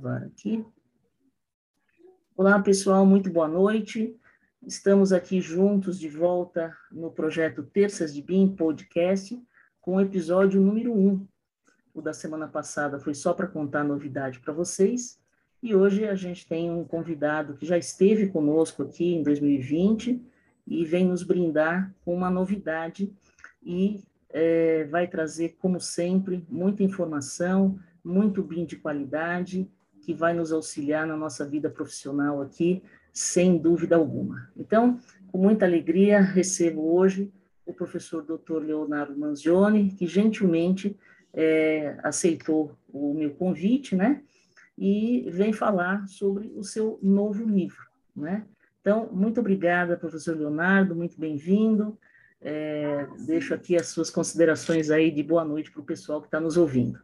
gravar aqui. Olá, pessoal, muito boa noite. Estamos aqui juntos de volta no projeto Terças de BIM Podcast, com o episódio número 1. O da semana passada foi só para contar novidade para vocês, e hoje a gente tem um convidado que já esteve conosco aqui em 2020 e vem nos brindar com uma novidade e é, vai trazer, como sempre, muita informação, muito BIM de qualidade, que vai nos auxiliar na nossa vida profissional aqui, sem dúvida alguma. Então, com muita alegria, recebo hoje o professor Dr. Leonardo Manzioni, que gentilmente é, aceitou o meu convite, né? E vem falar sobre o seu novo livro, né? Então, muito obrigada, professor Leonardo, muito bem-vindo. É, deixo aqui as suas considerações aí de boa noite para o pessoal que está nos ouvindo.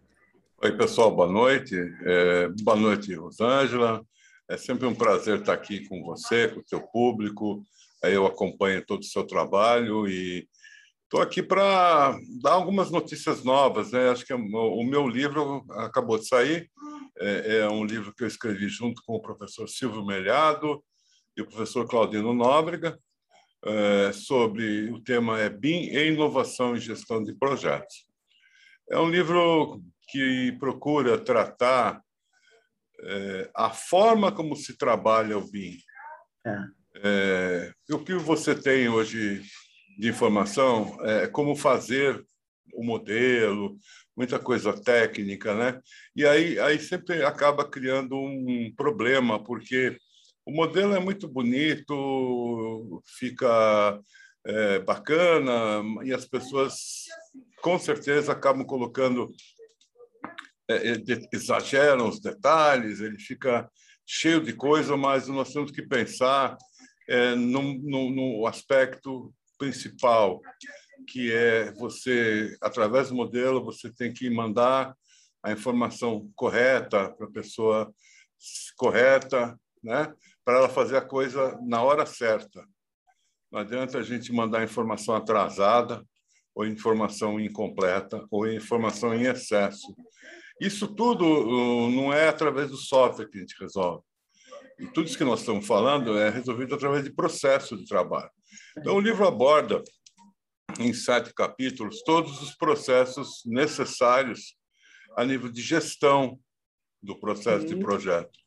Oi, pessoal, boa noite. É, boa noite, Rosângela. É sempre um prazer estar aqui com você, com o seu público. Eu acompanho todo o seu trabalho e estou aqui para dar algumas notícias novas. Né? Acho que o meu livro acabou de sair. É, é um livro que eu escrevi junto com o professor Silvio Melhado e o professor Claudino Nóbrega é, sobre o tema é BIM e inovação e gestão de projetos. É um livro que procura tratar é, a forma como se trabalha o BIM. É. É, o que você tem hoje de informação é como fazer o modelo, muita coisa técnica, né? E aí, aí sempre acaba criando um problema, porque o modelo é muito bonito, fica é, bacana, e as pessoas com certeza acabam colocando, exageram os detalhes, ele fica cheio de coisa, mas nós temos que pensar é, no, no, no aspecto principal, que é você, através do modelo, você tem que mandar a informação correta para a pessoa correta, né? para ela fazer a coisa na hora certa. Não adianta a gente mandar informação atrasada, ou informação incompleta, ou informação em excesso. Isso tudo uh, não é através do software que a gente resolve. E tudo isso que nós estamos falando é resolvido através de processo de trabalho. Então, o livro aborda, em sete capítulos, todos os processos necessários a nível de gestão do processo de projeto.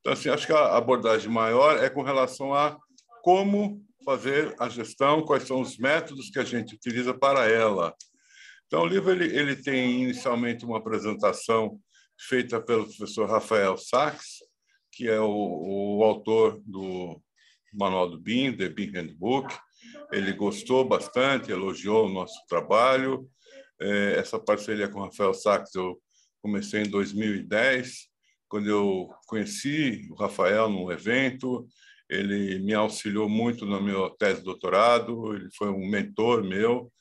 Então, assim, acho que a abordagem maior é com relação a como fazer a gestão, quais são os métodos que a gente utiliza para ela. Então, o livro ele, ele tem inicialmente uma apresentação feita pelo professor Rafael Sachs, que é o, o autor do Manual do BIM, The BIM Handbook. Ele gostou bastante, elogiou o nosso trabalho. É, essa parceria com o Rafael Sachs eu comecei em 2010 quando eu conheci o Rafael num evento, ele me auxiliou muito na minha tese de doutorado, ele foi um mentor meu.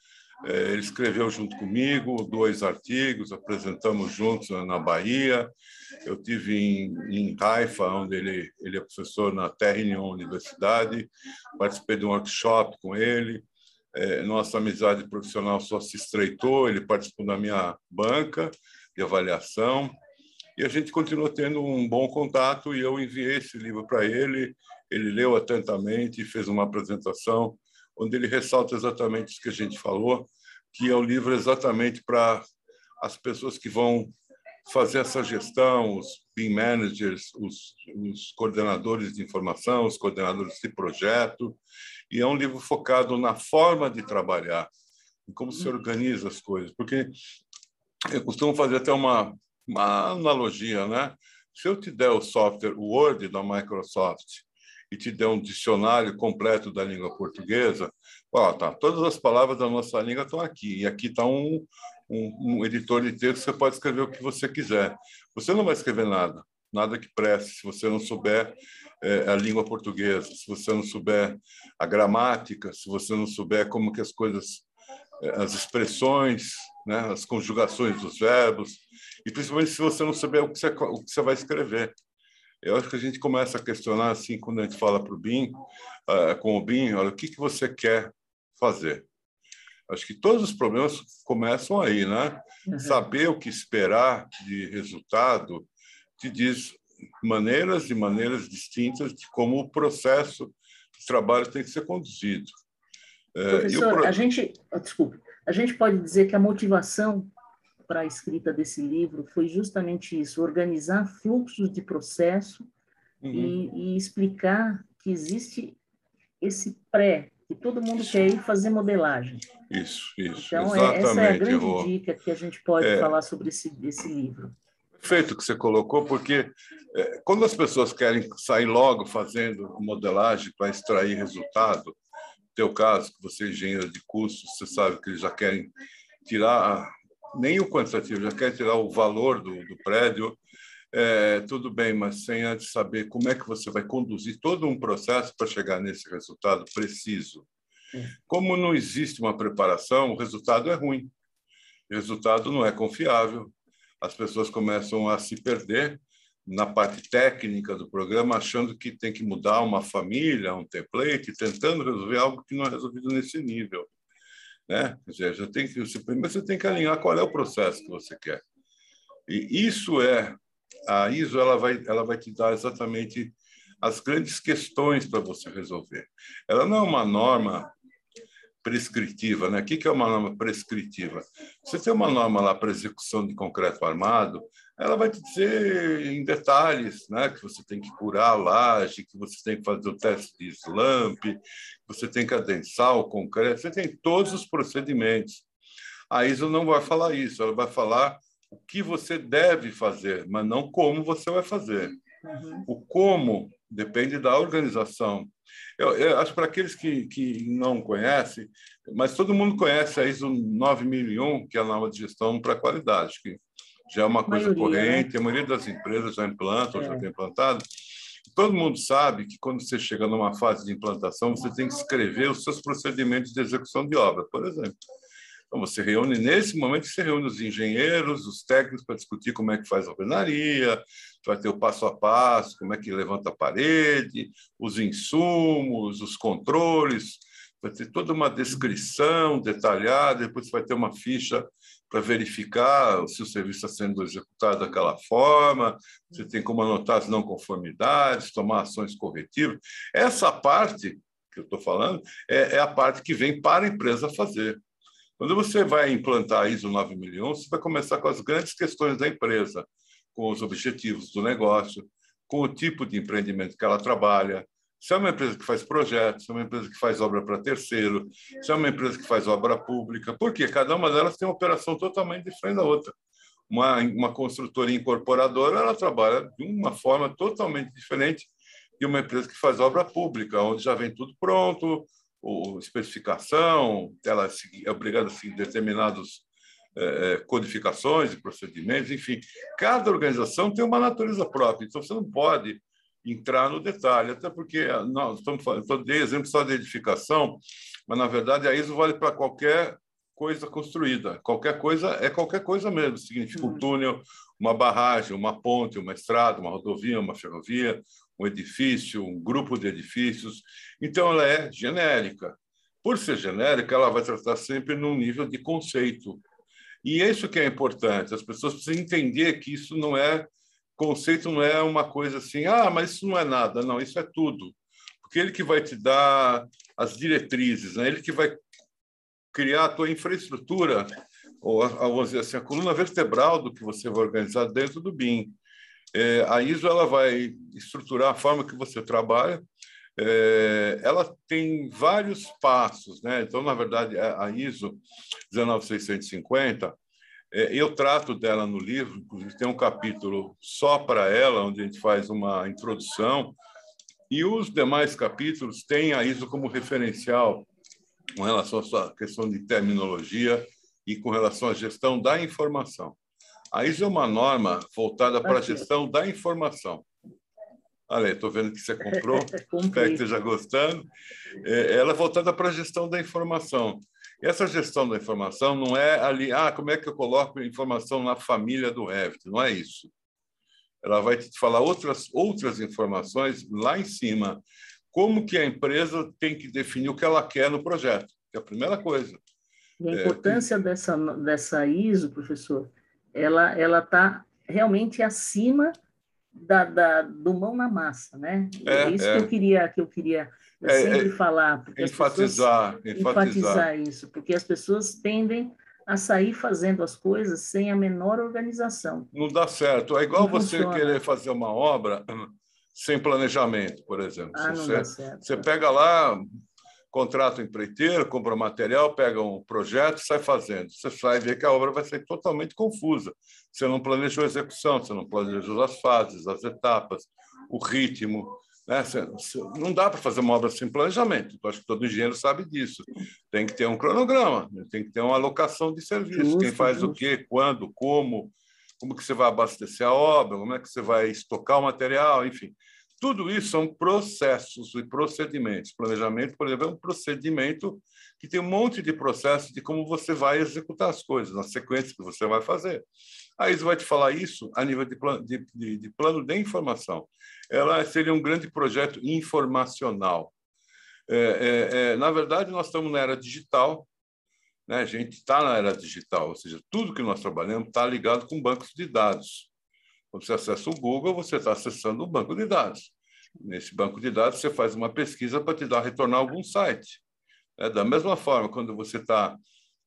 É, ele escreveu junto comigo dois artigos, apresentamos juntos na Bahia. Eu tive em, Haifa, onde ele, ele é professor na Technion Universidade, participei de um workshop com ele. É, nossa amizade profissional só se estreitou, ele participou da minha banca de avaliação e a gente continuou tendo um bom contato e eu enviei esse livro para ele, ele leu atentamente e fez uma apresentação onde ele ressalta exatamente isso que a gente falou, que é o livro exatamente para as pessoas que vão fazer essa gestão, os BIM managers, os, os, coordenadores de informação, os coordenadores de projeto, e é um livro focado na forma de trabalhar, em como se organiza as coisas, porque eu costumo fazer até uma uma analogia, né? Se eu te der o software Word da Microsoft e te der um dicionário completo da língua portuguesa, ó, tá, todas as palavras da nossa língua estão aqui, e aqui está um, um, um, editor de texto, você pode escrever o que você quiser. Você não vai escrever nada, nada que preste, se você não souber é, a língua portuguesa, se você não souber a gramática, se você não souber como que as coisas, é, as expressões, né, as conjugações dos verbos, e principalmente se você não souber o que você, o que você vai escrever. Eu acho que a gente começa a questionar assim quando a gente fala para o BIM, uh, com o BIM, olha, o que, que você quer fazer? Acho que todos os problemas começam aí, né? Uhum. Saber o que esperar de resultado te diz maneiras e maneiras distintas de como o processo de trabalho tem que ser conduzido. É, Professor, pro... a gente, ah, desculpe, a gente pode dizer que a motivação para a escrita desse livro foi justamente isso, organizar fluxos de processo uhum. e, e, explicar que existe esse pré, que todo mundo isso. quer ir fazer modelagem. Isso, isso, então, exatamente. essa é a grande dica que a gente pode é... falar sobre esse, esse livro. Perfeito que você colocou, porque é, quando as pessoas querem sair logo fazendo modelagem para extrair resultado, teu caso, que você é engenheiro de curso, você sabe que eles já querem tirar nem o quantitativo, já querem tirar o valor do, do prédio. É, tudo bem, mas sem antes saber como é que você vai conduzir todo um processo para chegar nesse resultado preciso. Como não existe uma preparação, o resultado é ruim. O resultado não é confiável. As pessoas começam a se perder na parte técnica do programa, achando que tem que mudar uma família, um template, tentando resolver algo que não é resolvido nesse nível. Né? Quer dizer, já tem que, você, primeiro você tem que alinhar qual é o processo que você quer. E isso é, a ISO ela vai, ela vai te dar exatamente as grandes questões para você resolver. Ela não é uma norma prescritiva, né? O que é uma norma prescritiva? Você tem uma norma lá para execução de concreto armado, ela vai te dizer em detalhes, né? Que você tem que curar a laje, que você tem que fazer o teste de slump, que você tem que adensar o concreto, você tem todos os procedimentos. A ISO não vai falar isso, ela vai falar o que você deve fazer, mas não como você vai fazer. Uhum. O como depende da organização. Eu, eu acho para aqueles que, que não conhecem, mas todo mundo conhece a ISO 9001, que é a norma de gestão para qualidade, que já é uma coisa maioria, né? corrente, né? a maioria das empresas já implantam, é. já tem implantado. Todo mundo sabe que quando você chega numa fase de implantação, você tem que escrever os seus procedimentos de execução de obra, por exemplo. Então, você reúne, nesse momento, você reúne os engenheiros, os técnicos para discutir como é que faz a alvenaria, vai ter o passo a passo, como é que levanta a parede, os insumos, os controles, vai ter toda uma descrição detalhada, depois vai ter uma ficha para verificar se o serviço está sendo executado daquela forma, você tem como anotar as não conformidades, tomar ações corretivas. Essa parte que eu estou falando é, é, a parte que vem para a empresa fazer. Quando você vai implantar a ISO 9001, você vai começar com as grandes questões da empresa, com os objetivos do negócio, com o tipo de empreendimento que ela trabalha, se é uma empresa que faz projetos, se é uma empresa que faz obra para terceiro, se é uma empresa que faz obra pública, porque cada uma delas tem uma operação totalmente diferente da outra. Uma, uma construtora incorporadora, ela trabalha de uma forma totalmente diferente de uma empresa que faz obra pública, onde já vem tudo pronto, ou especificação, ela é obrigada a seguir determinados é, codificações e procedimentos, enfim, cada organização tem uma natureza própria, então você não pode entrar no detalhe, até porque nós estamos falando, dei exemplo só de edificação, mas na verdade a ISO vale para qualquer coisa construída. Qualquer coisa é qualquer coisa mesmo. Significa um uhum. túnel, uma barragem, uma ponte, uma estrada, uma rodovia, uma ferrovia, um edifício, um grupo de edifícios. Então, ela é genérica. Por ser genérica, ela vai tratar sempre num nível de conceito. E isso que é importante. As pessoas precisam entender que isso não é conceito, não é uma coisa assim, ah, mas isso não é nada. Não, isso é tudo. Porque ele que vai te dar as diretrizes, né? ele que vai criar a tua infraestrutura, ou vamos dizer assim, a coluna vertebral do que você vai organizar dentro do BIM. É, a ISO ela vai estruturar a forma que você trabalha. É, ela tem vários passos, né? Então, na verdade, a ISO 19650 é, eu trato dela no livro, inclusive tem um capítulo só para ela, onde a gente faz uma introdução, e os demais capítulos têm a ISO como referencial com relação à sua questão de terminologia e com relação à gestão da informação. A ISO é uma norma voltada para a gestão da informação. Olha, estou vendo que você comprou, espero que esteja gostando. É, ela é voltada para a gestão da informação. Essa gestão da informação não é ali, ah, como é que eu coloco informação na família do Revit? Não é isso. Ela vai te falar outras, outras informações lá em cima. Como que a empresa tem que definir o que ela quer no projeto, que é a primeira coisa. E a importância é, dessa, dessa ISO, professor, ela ela está realmente acima da, da, do mão na massa, né? É, isso é. que eu queria que eu queria eu é, sempre é, falar, enfatizar, enfatizar, enfatizar isso, porque as pessoas tendem a sair fazendo as coisas sem a menor organização. Não dá certo. É igual não você funciona. querer fazer uma obra sem planejamento, por exemplo. Ah, não você, dá certo. você pega lá, contrata um empreiteiro, compra material, pega um projeto sai fazendo. Você sai ver que a obra vai ser totalmente confusa. Você não planejou a execução, você não planejou as fases, as etapas, o ritmo. Né? Não dá para fazer uma obra sem planejamento. Eu acho que todo engenheiro sabe disso. Tem que ter um cronograma, tem que ter uma alocação de serviço. Justo, Quem faz justo. o quê, quando, como, como que você vai abastecer a obra, como é que você vai estocar o material, enfim. Tudo isso são processos e procedimentos. Planejamento, por exemplo, é um procedimento que tem um monte de processos de como você vai executar as coisas, na sequência que você vai fazer. A Isa vai te falar isso a nível de plano de, de, de plano de informação. Ela seria um grande projeto informacional. É, é, é, na verdade, nós estamos na era digital, né? a gente está na era digital, ou seja, tudo que nós trabalhamos está ligado com bancos de dados. Quando você acessa o Google, você está acessando o banco de dados. Nesse banco de dados, você faz uma pesquisa para te dar retornar algum site. É, da mesma forma, quando você está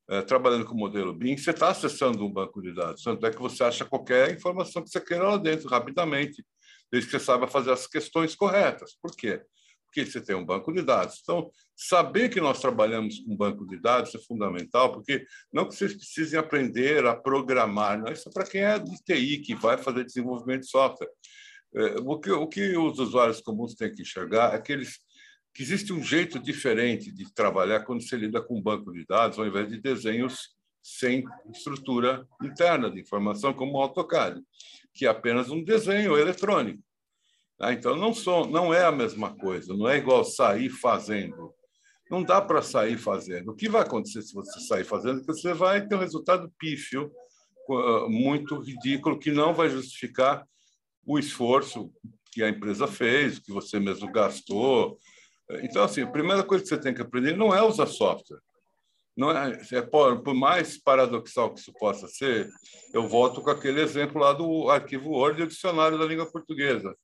é, trabalhando com o modelo BIM, você está acessando um banco de dados. Tanto é que você acha qualquer informação que você queira lá dentro, rapidamente, desde que você saiba fazer as questões corretas. Por quê? Porque você tem um banco de dados. Então, saber que nós trabalhamos com banco de dados é fundamental, porque não que vocês precisem aprender a programar, não, isso é para quem é de TI, que vai fazer desenvolvimento de software. É, o que, o que os usuários comuns têm que enxergar é que eles que existe um jeito diferente de trabalhar quando você lida com um banco de dados, ao invés de desenhos sem estrutura interna de informação, como o AutoCAD, que é apenas um desenho eletrônico. Tá? Então, não, sou, não é a mesma coisa, não é igual sair fazendo. Não dá para sair fazendo. O que vai acontecer se você sair fazendo? Que você vai ter um resultado pífio, muito ridículo, que não vai justificar o esforço que a empresa fez, que você mesmo gastou, então, assim, a primeira coisa que você tem que aprender não é usar software. Não é, é por, por, mais paradoxal que isso possa ser, eu volto com aquele exemplo lá do arquivo Word e o dicionário da língua portuguesa.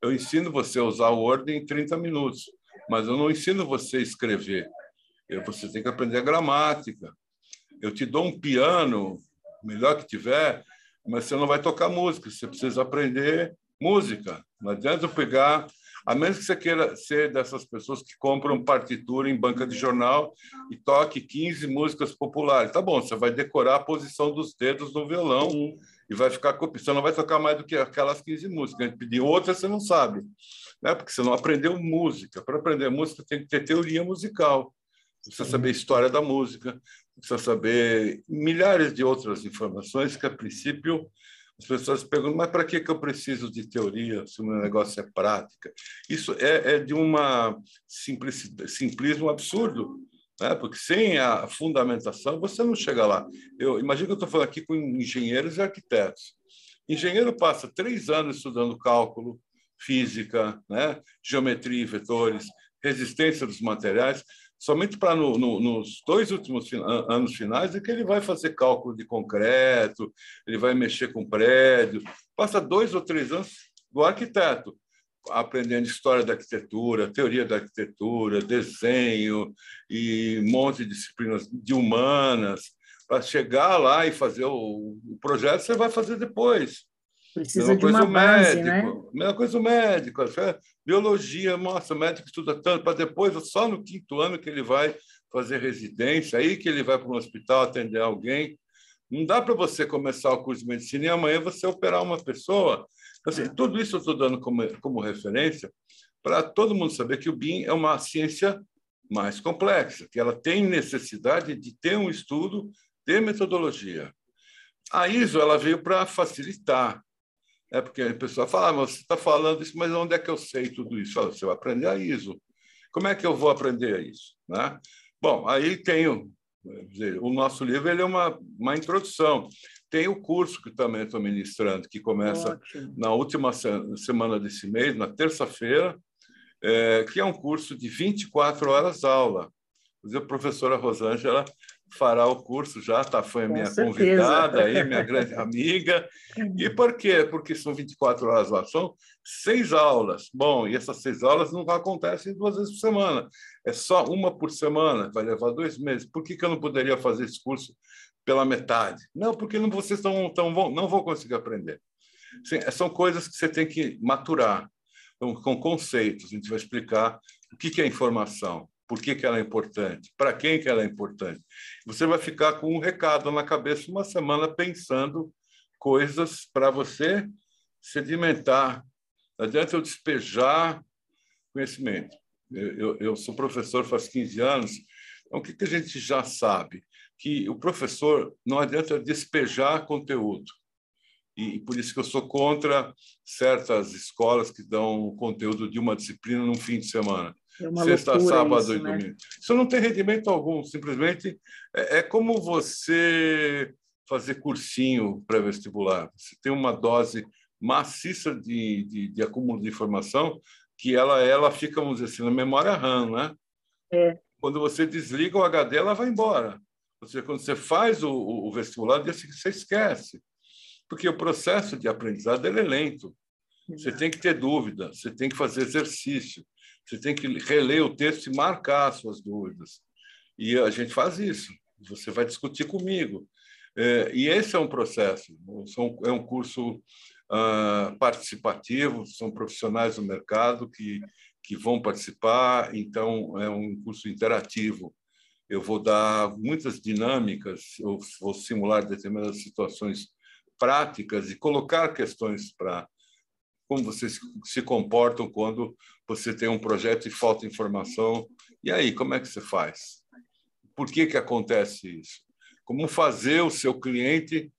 Eu ensino você a usar o Word em 30 minutos, mas eu não ensino você a escrever. Você tem que aprender a gramática. Eu te dou um piano, melhor que tiver, mas você não vai tocar música, você precisa aprender música. Não adianta eu pegar a menos que você queira ser dessas pessoas que compram partitura em banca de jornal e toque 15 músicas populares. Tá bom, você vai decorar a posição dos dedos no violão e vai ficar copiando. Você não vai tocar mais do que aquelas 15 músicas. Pedir outras, você não sabe, né? porque você não aprendeu música. Para aprender música, tem que ter teoria musical. Você precisa saber história da música, precisa saber milhares de outras informações que, a princípio, as pessoas perguntam, mas para que, que eu preciso de teoria se o meu negócio é prática? Isso é, é de uma simplismo absurdo, né? porque sem a fundamentação você não chega lá. Eu imagino que eu estou falando aqui com engenheiros e arquitetos. Engenheiro passa três anos estudando cálculo, física, né? geometria e vetores, resistência dos materiais, somente para no, no, nos dois últimos anos finais é que ele vai fazer cálculo de concreto, ele vai mexer com prédio. Passa dois ou três anos do arquiteto, aprendendo história da arquitetura, teoria da arquitetura, desenho e um monte de disciplinas de humanas. Para chegar lá e fazer o, o projeto, você vai fazer depois. Precisa de uma base, né? médico, né? Mesma coisa o médico. Biologia, mostra, o médico estuda tanto, para depois, só no quinto ano que ele vai fazer residência, aí que ele vai para um hospital atender alguém. Não dá para você começar o curso de medicina e amanhã você operar uma pessoa. Assim, é. tudo isso eu estou dando como, como referência para todo mundo saber que o BIM é uma ciência mais complexa, que ela tem necessidade de ter um estudo de metodologia. A ISO ela veio para facilitar, é porque a pessoa fala, ah, você está falando isso, mas onde é que eu sei tudo isso? Fala, você vai aprender a ISO. Como é que eu vou aprender isso? Né? Bom, aí tem dizer, o nosso livro ele é uma, uma introdução. Tem o curso que também estou ministrando, que começa Ótimo. na última semana desse mês, na terça-feira, é, que é um curso de 24 horas aula. A professora Rosângela fará o curso já, tá? Foi a minha convidada aí, minha grande amiga. E por quê? Porque são 24 horas lá, são seis aulas. Bom, e essas seis aulas não acontecem duas vezes por semana, é só uma por semana, vai levar dois meses. Por que, que eu não poderia fazer esse curso pela metade? Não, porque não, vocês tão, tão, não vão conseguir aprender. Sim, são coisas que você tem que maturar, então, com conceitos. A gente vai explicar o que, que é informação, por que, que ela é importante, para quem que ela é importante. Você vai ficar com um recado na cabeça uma semana pensando coisas para você sedimentar. Não adianta eu despejar conhecimento. Eu, eu, eu, sou professor faz 15 anos, então o que, que a gente já sabe? Que o professor não adianta despejar conteúdo. E, e por isso que eu sou contra certas escolas que dão conteúdo de uma disciplina num fim de semana. É Sexta, sábado isso, e né? domingo. Isso não tem rendimento algum, simplesmente é, é como você fazer cursinho pré-vestibular. Você tem uma dose maciça de, de, de, acúmulo de informação que ela, ela fica, vamos dizer assim, na memória RAM, né? É. Quando você desliga o HD, ela vai embora. Ou seja, quando você faz o, o vestibular, você esquece. Porque o processo de aprendizado é lento. Você tem que ter dúvida, você tem que fazer exercício, você tem que reler o texto e marcar as suas dúvidas. E a gente faz isso. Você vai discutir comigo. É, e esse é um processo. É um curso uh, participativo, são profissionais do mercado que, que vão participar, então é um curso interativo. Eu vou dar muitas dinâmicas, eu vou simular determinadas situações práticas e colocar questões para como vocês se comportam quando você tem um projeto e falta informação. E aí, como é que você faz? Por que, que acontece isso? Como fazer o seu cliente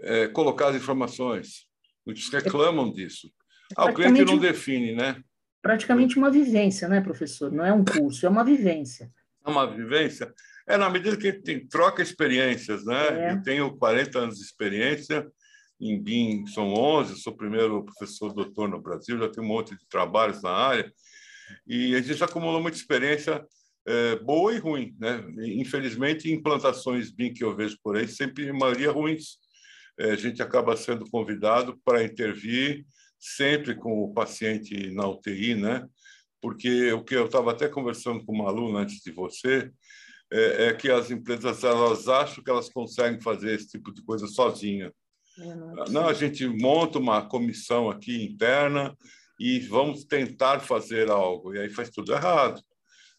é, colocar as informações? Muitos reclamam disso. Ah, o cliente não define, né? Praticamente uma vivência, né, professor? Não é um curso, é uma vivência. É uma vivência? É, na medida que tem, troca experiências, né? É. Eu tenho 40 anos de experiência, em BIM são 11, sou o primeiro professor doutor no Brasil, já tenho um monte de trabalhos na área, e a gente acumulou muita experiência é, boa e ruim. Né? Infelizmente, implantações BIM que eu vejo por aí, sempre, em maioria, ruins. É, a gente acaba sendo convidado para intervir sempre com o paciente na UTI, né? porque o que eu estava até conversando com uma aluna antes de você, é, é, que as empresas elas acham que elas conseguem fazer esse tipo de coisa sozinha. Não, a gente monta uma comissão aqui interna e vamos tentar fazer algo. E aí faz tudo errado.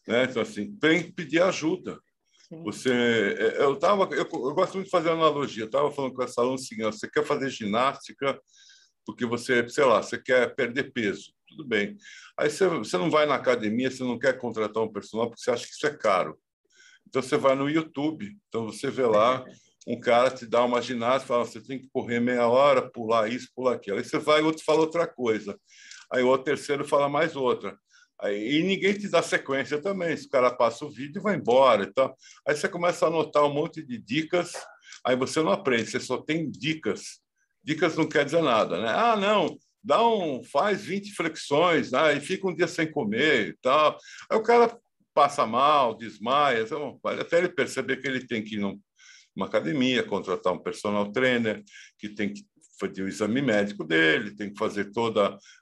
Né? Então, assim, tem que pedir ajuda. Sim. Você, é, eu tava, eu, eu, gosto muito de fazer analogia. Eu estava falando com essa aluna seguinte: você quer fazer ginástica porque você, sei lá, você quer perder peso, tudo bem. Aí você, você não vai na academia, você não quer contratar um personal porque você acha que isso é caro. Então você vai no YouTube, então você vê lá um cara te dá uma ginástica, fala, você tem que correr meia hora, pular isso, pular aquilo. Aí você vai, outro fala outra coisa. Aí o terceiro fala mais outra. Aí, e ninguém te dá sequência também. Esse cara passa o vídeo e vai embora. Então, aí você começa a anotar um monte de dicas, aí você não aprende, você só tem dicas. Dicas não quer dizer nada, né? Ah, não, dá um, faz 20 flexões, né? e fica um dia sem comer e tal. Aí o cara passa mal, desmaia, então, até ele perceber que ele tem que num uma academia, contratar um personal trainer que tem que fazer o exame médico dele, tem que fazer todo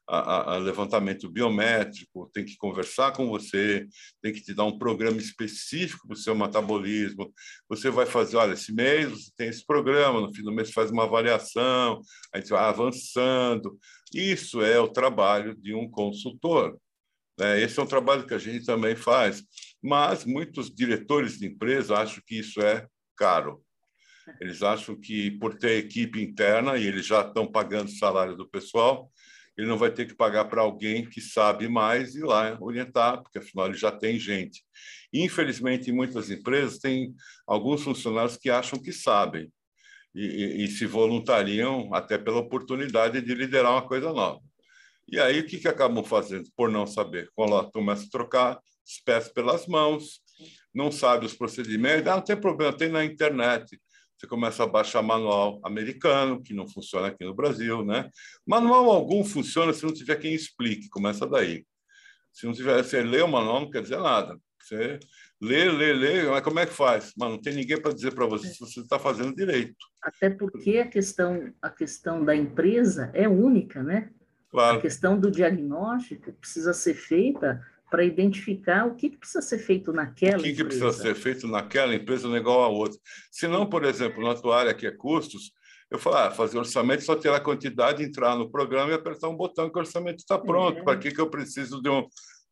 o levantamento biométrico, tem que conversar com você, tem que te dar um programa específico para o seu metabolismo. Você vai fazer, olha, esse mês você tem esse programa, no fim do mês faz uma avaliação, a gente vai avançando. Isso é o trabalho de um consultor. Né? Esse é um trabalho que a gente também faz, mas muitos diretores de empresa acham que isso é caro. Eles acham que, por ter equipe interna, e eles já estão pagando o salário do pessoal, ele não vai ter que pagar para alguém que sabe mais e lá orientar, porque afinal ele já tem gente. Infelizmente, em muitas empresas, tem alguns funcionários que acham que sabem e, e, e se voluntariam até pela oportunidade de liderar uma coisa nova. E aí, o que, que acabam fazendo por não saber? Quando a trocar os pés pelas mãos, não sabe os procedimentos, ah, não tem problema, tem na internet. Você começa a baixar manual americano, que não funciona aqui no Brasil, né? Manual algum funciona se não tiver quem explique, começa daí. Se não tiver, você lê o manual, não quer dizer nada. Você lê, lê, lê, mas como é que faz? Mas não tem ninguém para dizer para você se você está fazendo direito. Até porque a questão, a questão da empresa é única, né? Claro. A questão do diagnóstico precisa ser feita para identificar o que, que, precisa ser feito naquela empresa. O que, que precisa ser feito naquela empresa não é igual a outra. Se não, por exemplo, na tua área que é custos, eu falo, ah, fazer orçamento só ter a quantidade, entrar no programa e apertar um botão que o orçamento está pronto. É. Para que, que eu preciso de um,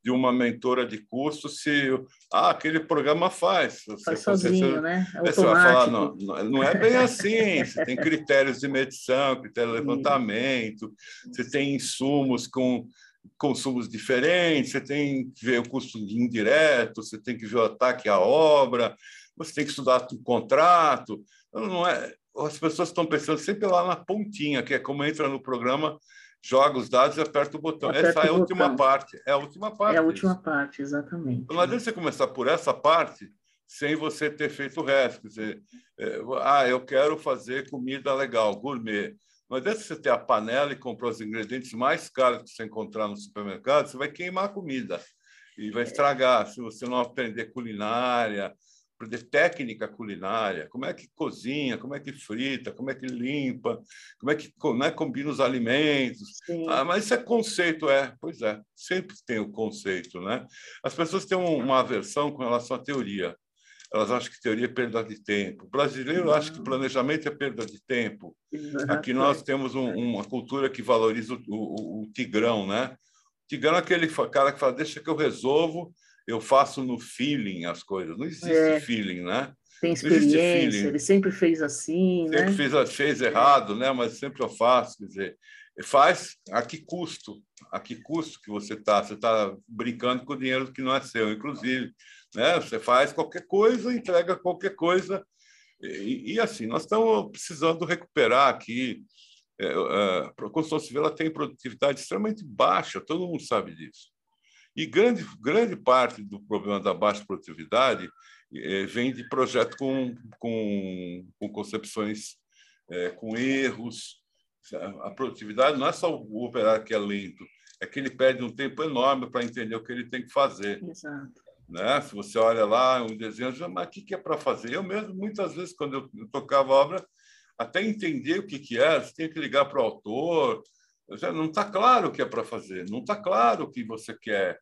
de uma mentora de custo se ah, aquele programa faz. Faz sozinho, você, né? É você vai falar, não, não é bem assim. Você tem critérios de medição, critério de levantamento, você tem insumos com consumos diferentes, você tem que ver o custo indireto, você tem que ver o ataque à obra, você tem que estudar o contrato. Não é, as pessoas estão pensando sempre lá na pontinha, que é como entra no programa joga os dados e aperta o botão. Aperta essa é a última parte. É a última parte. É a última disso. parte, exatamente. Não adianta você começar por essa parte sem você ter feito o resto. Quer dizer, é, ah, eu quero fazer comida legal, gourmet. Não adianta você ter a panela e comprar os ingredientes mais caros que você encontrar no supermercado, você vai queimar a comida e vai estragar se você não aprender culinária, aprender técnica culinária, como é que cozinha, como é que frita, como é que limpa, como é que né, combina os alimentos. Ah, mas isso é conceito, é. Pois é, sempre tem o conceito, né? As pessoas têm uma aversão com relação à teoria. Elas acham que teoria é perda de tempo. O brasileiro acha que planejamento é perda de tempo. Aqui nós temos um, uma cultura que valoriza o, o, o tigrão, né? O tigrão é aquele cara que fala, deixa que eu resolvo, eu faço no feeling as coisas. Não existe é. feeling, né? Tem experiência, ele sempre fez assim, sempre né? Fez, fez errado, né? Mas sempre eu faço, quer dizer, faz a que custo? A que custo que você está? Você está brincando com o dinheiro que não é seu, inclusive, né? Você faz qualquer coisa, entrega qualquer coisa e, e assim nós estamos precisando recuperar aqui. É, a construção civil ela tem produtividade extremamente baixa, todo mundo sabe disso. E grande, grande parte do problema da baixa produtividade é, vem de projeto com, com, com concepções é, com erros. A produtividade não é só o operário que é lento, é que ele perde um tempo enorme para entender o que ele tem que fazer. Exato. Né? Se você olha lá um desenho, mas o que, que é para fazer? Eu mesmo, muitas vezes, quando eu tocava obra, até entender o que, que era, você tem que ligar para o autor, não está claro o que é para fazer, não está claro o que você quer.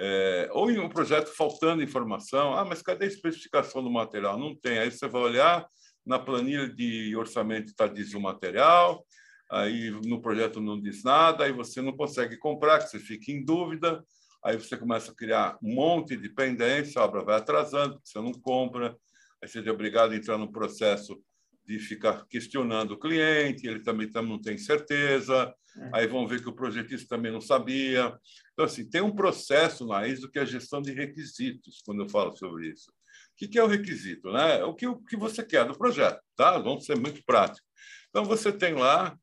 É, ou em um projeto faltando informação, ah, mas cadê a especificação do material? Não tem. Aí você vai olhar na planilha de orçamento está diz o material, aí no projeto não diz nada, aí você não consegue comprar, você fica em dúvida, aí você começa a criar um monte de pendência, a obra vai atrasando, você não compra, aí você é obrigado a entrar no processo de ficar questionando o cliente, ele também, também não tem certeza, é. aí vão ver que o projetista também não sabia. Então, assim, tem um processo na ISO que é a gestão de requisitos, quando eu falo sobre isso. O que é o requisito? Né? O que, o que você quer do projeto, tá? Vamos ser muito práticos. Então, você tem lá,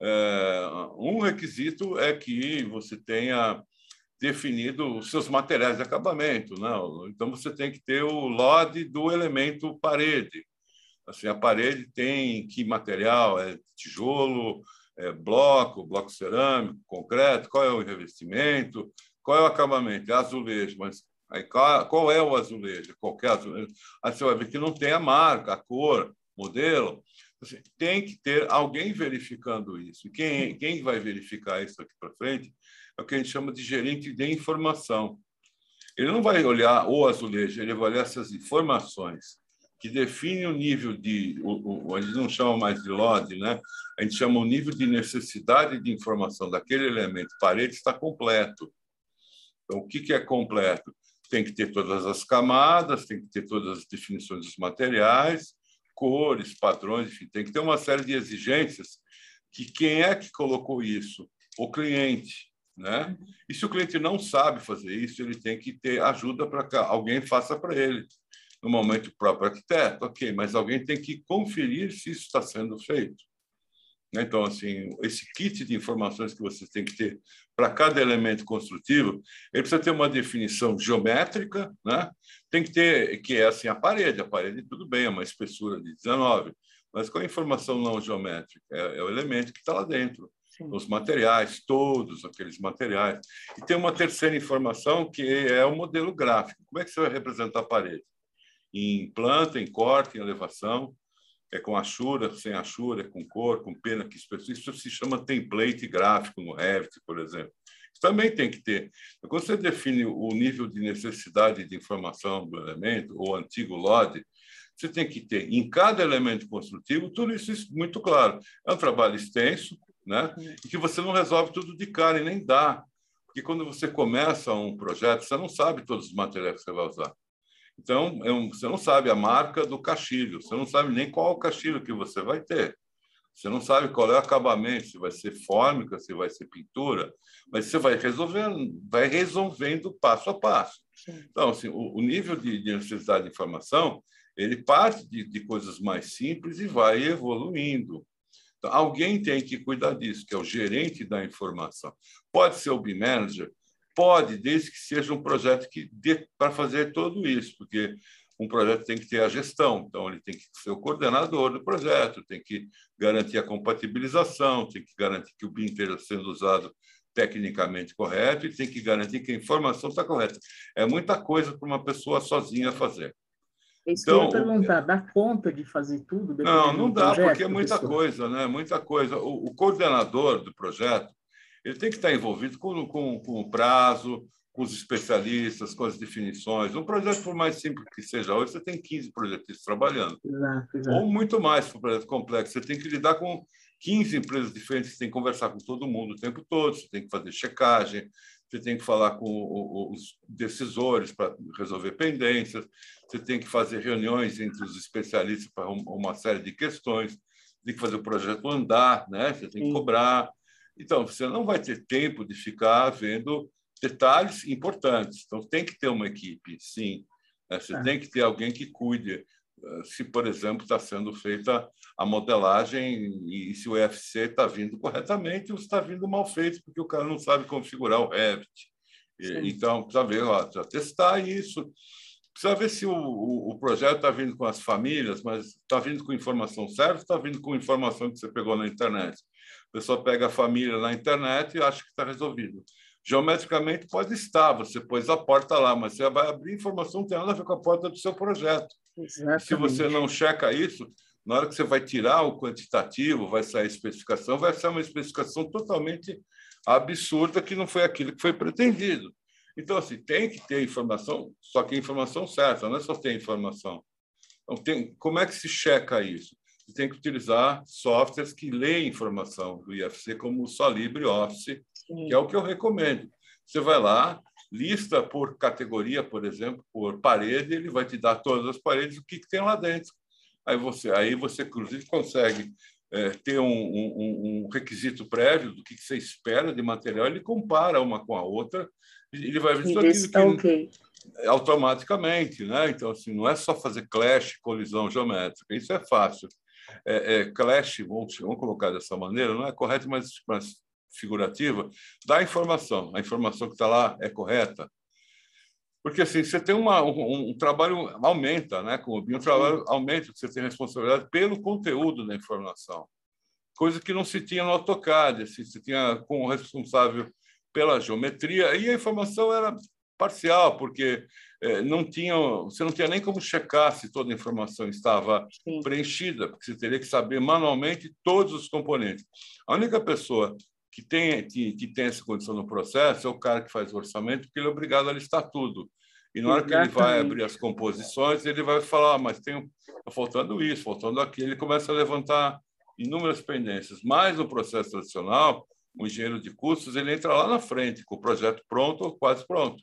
é, um requisito é que você tenha definido os seus materiais de acabamento. Né? Então, você tem que ter o LOD do elemento parede. Assim, a parede tem que material? É tijolo, é bloco, bloco cerâmico, concreto, qual é o revestimento, qual é o acabamento? É azulejo, mas aí qual, é o azulejo? Qualquer azulejo. Aí você vai ver que não tem a marca, a cor, modelo. Assim, tem que ter alguém verificando isso. Quem, quem vai verificar isso aqui para frente é o que a gente chama de gerente de informação. Ele não vai olhar o azulejo, ele vai olhar essas informações que define o nível de, o, o, a gente não chama mais de LOD, né? a gente chama o nível de necessidade de informação daquele elemento parede está completo. Então, o que, que é completo? Tem que ter todas as camadas, tem que ter todas as definições dos materiais, cores, padrões, enfim, tem que ter uma série de exigências que quem é que colocou isso? O cliente. Né? E se o cliente não sabe fazer isso, ele tem que ter ajuda para que alguém faça para ele normalmente o próprio arquiteto, ok, mas alguém tem que conferir se isso está sendo feito. Então, assim, esse kit de informações que você tem que ter para cada elemento construtivo, ele precisa ter uma definição geométrica, né? Tem que ter, que é assim, a parede. A parede, tudo bem, é uma espessura de 19, mas qual a informação não geométrica? É, é o elemento que está lá dentro. Sim. os materiais, todos aqueles materiais. E tem uma terceira informação que é o modelo gráfico. Como é que você vai representar a parede? Em planta, em corte, em elevação, é com achura, sem achura, é com cor, com pena, que isso se chama template gráfico no Revit, por exemplo. Isso também tem que ter. Quando você define o nível de necessidade de informação do elemento, ou antigo LOD, você tem que ter em cada elemento construtivo tudo isso muito claro. É um trabalho extenso, né? E que você não resolve tudo de cara e nem dá. Porque quando você começa um projeto, você não sabe todos os materiais que você vai usar. Então, é você não sabe a marca do caixilho, você não sabe nem qual o caixilho que você vai ter. Você não sabe qual é o acabamento, se vai ser fórmica, se vai ser pintura, mas você vai resolvendo, vai resolvendo passo a passo. Então, assim, o, o nível de, de, necessidade de informação, ele parte de, de coisas mais simples e vai evoluindo. Então, alguém tem que cuidar disso, que é o gerente da informação. Pode ser o B-Manager, pode, desde que seja um projeto que dê para fazer tudo isso, porque um projeto tem que ter a gestão, então ele tem que ser o coordenador do projeto, tem que garantir a compatibilização, tem que garantir que o BIM esteja sendo usado tecnicamente correto e tem que garantir que a informação está correta. É muita coisa para uma pessoa sozinha fazer. Isso então, que eu ia perguntar, dá conta de fazer tudo? Não, não dá, projeto, porque é muita professor? coisa, né? Muita coisa. O, o, coordenador do projeto ele tem que estar envolvido com, com, com o prazo, com os especialistas, com as definições. Um projeto, por mais simples que seja hoje, você tem 15 projetistas trabalhando. Exato, exato. Ou muito mais para um projeto complexo. Você tem que lidar com 15 empresas diferentes, você tem que conversar com todo mundo o tempo todo, você tem que fazer checagem, você tem que falar com os decisores para resolver pendências, você tem que fazer reuniões entre os especialistas para uma série de questões, tem que fazer o projeto andar, né? você tem que cobrar. Então, você não vai ter tempo de ficar vendo detalhes importantes. Então, tem que ter uma equipe, sim. Né? Você é. tem que ter alguém que cuide. Eh, se, por exemplo, está sendo feita a modelagem e se o EFC está vindo corretamente ou está vindo mal feito, porque o cara não sabe configurar o Revit. Sim. Então, precisa ver, ó, precisa testar isso. Precisa ver se o, o, o projeto está vindo com as famílias, mas está vindo com informação certa, está vindo com informação que você pegou na internet. A pessoa pega a família na internet e acha que está resolvido. Geometricamente pode estar, você pôs a porta lá, mas você vai abrir informação não tem nada a ver com a porta do seu projeto. Se você não checa isso, na hora que você vai tirar o quantitativo, vai sair a especificação, vai ser uma especificação totalmente absurda que não foi aquilo que foi pretendido. Então, assim, tem que ter informação, só que informação certa, não é só ter informação. Então, tem, como é que se checa isso? Você tem que utilizar softwares que leem informação do IFC, como o Solibre Office, Sim. que é o que eu recomendo. Você vai lá, lista por categoria, por exemplo, por parede, ele vai te dar todas as paredes, o que, que tem lá dentro. Aí você, aí você inclusive, consegue é, ter um, um, um, requisito prévio do que, você espera de material, ele compara uma com a outra, ele vai ver tudo aquilo tá. Okay. Automaticamente, né? Então, assim, não é só fazer clash, colisão geométrica, isso é fácil. É, é, clash, vamos, vamos colocar dessa maneira, não é correto, mas, mas figurativa, dá informação. A informação que está lá é correta. Porque assim, você tem uma, um, um trabalho, aumenta, né? Com o BIM, um trabalho aumenta, você tem responsabilidade pelo conteúdo da informação. Coisa que não se tinha no AutoCAD, assim, você tinha como responsável pela geometria, e a informação era parcial, porque é, não tinha, você não tinha nem como checar se toda a informação estava Sim. preenchida, porque você teria que saber manualmente todos os componentes. A única pessoa que tem, que, que tem essa condição no processo é o cara que faz o orçamento, porque ele é obrigado a listar tudo. E na hora Exatamente. que ele vai abrir as composições, ele vai falar, ah, mas tem tá faltando isso, faltando aquilo. Ele começa a levantar inúmeras pendências. Mas no processo tradicional, o engenheiro de custos ele entra lá na frente, com o projeto pronto ou quase pronto.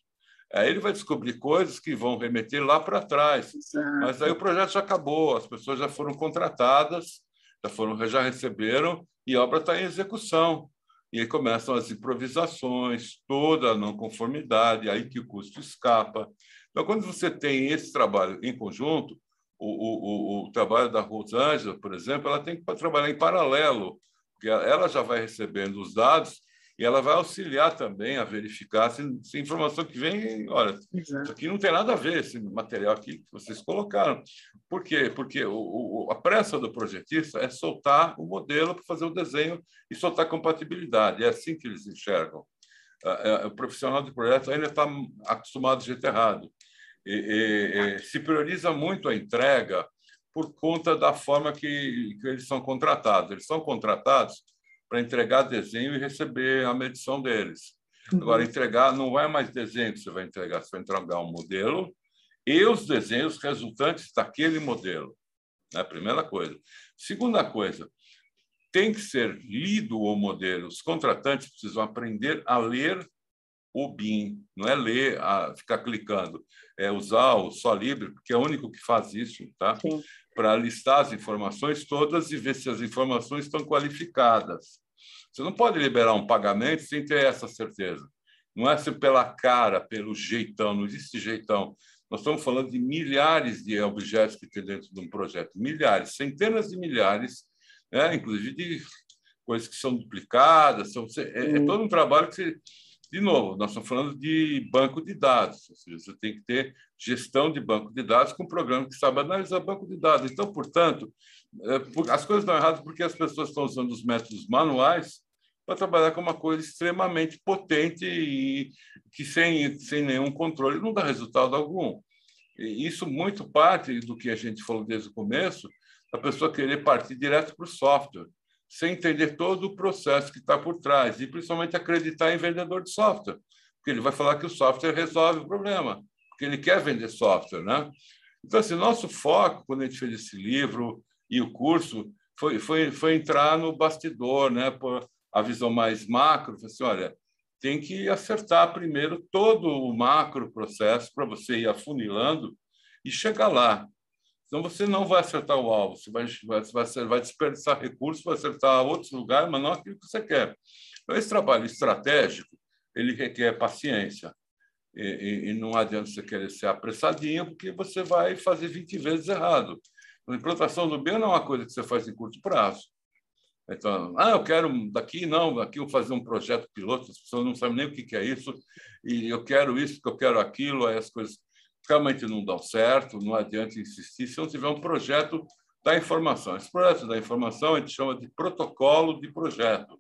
Aí ele vai descobrir coisas que vão remeter lá para trás. Exato. Mas aí o projeto já acabou, as pessoas já foram contratadas, já foram já receberam e a obra está em execução. E aí começam as improvisações, toda a não conformidade, aí que o custo escapa. Então, quando você tem esse trabalho em conjunto, o, o, o, o trabalho da Rosângela, por exemplo, ela tem que trabalhar em paralelo, porque ela já vai recebendo os dados e ela vai auxiliar também a verificar se, se a informação que vem, olha, Exato. isso aqui não tem nada a ver, esse material aqui que vocês colocaram. Por quê? Porque o, o, a pressa do projetista é soltar o modelo para fazer o desenho e soltar compatibilidade. É assim que eles enxergam. O profissional de projeto ainda está acostumado do jeito errado. E, e, e, se prioriza muito a entrega por conta da forma que, que eles são contratados. Eles são contratados para entregar desenho e receber a medição deles. Uhum. Agora, entregar não é mais desenho que você vai entregar, você vai entregar um modelo e os desenhos resultantes daquele modelo. É a primeira coisa. Segunda coisa, tem que ser lido o modelo. Os contratantes precisam aprender a ler o BIM, não é ler, a ficar clicando, é usar o Só Libre, porque é o único que faz isso, tá? Para listar as informações todas e ver se as informações estão qualificadas. Você não pode liberar um pagamento sem ter essa certeza. Não é assim pela cara, pelo jeitão, não existe jeitão. Nós estamos falando de milhares de objetos que tem dentro de um projeto, milhares, centenas de milhares, né? inclusive de coisas que são duplicadas. São, é, é todo um trabalho que você de novo, nós estamos falando de banco de dados, ou seja, você tem que ter gestão de banco de dados com um programa que sabe analisar banco de dados. Então, portanto, é, as coisas estão erradas porque as pessoas estão usando os métodos manuais para trabalhar com uma coisa extremamente potente e que sem, sem nenhum controle não dá resultado algum. E isso muito parte do que a gente falou desde o começo, a pessoa querer partir direto para o software sem entender todo o processo que está por trás e principalmente acreditar em vendedor de software, porque ele vai falar que o software resolve o problema, porque ele quer vender software, né? Então, assim, nosso foco quando a gente fez esse livro e o curso foi foi, foi entrar no bastidor, né? Por a visão mais macro, assim, olha, tem que acertar primeiro todo o macro processo para você ir afunilando e chegar lá. Então, você não vai acertar o alvo, você vai, vai, vai desperdiçar recursos, vai acertar outros lugares, mas não aquilo que você quer. Então, esse trabalho estratégico, ele requer paciência. E, e, e, não adianta você querer ser apressadinho, porque você vai fazer 20 vezes errado. A implantação do BIM não é uma coisa que você faz em curto prazo. Então, ah, eu quero daqui, não, daqui eu fazer um projeto piloto, as pessoas não sabem nem o que é isso, e eu quero isso, eu quero aquilo, aí as coisas realmente não dão certo, não adianta insistir se não tiver um projeto da informação. Esse projeto da informação a gente chama de protocolo de projeto.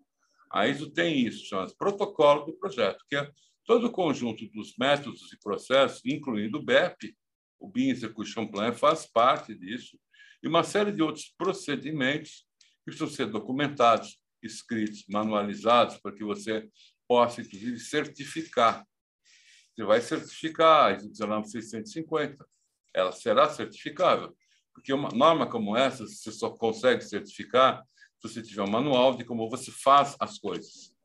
A ISO tem isso, chama de protocolo do projeto, que é todo o conjunto dos métodos e processos, incluindo o BEP, o BIM Execution Plan faz parte disso, e uma série de outros procedimentos que precisam ser documentados, escritos, manualizados, para que você possa, inclusive, certificar você vai certificar a ISO 19650. Ela será certificável. Porque uma norma como essa, você só consegue certificar se você tiver um manual de como você faz as coisas.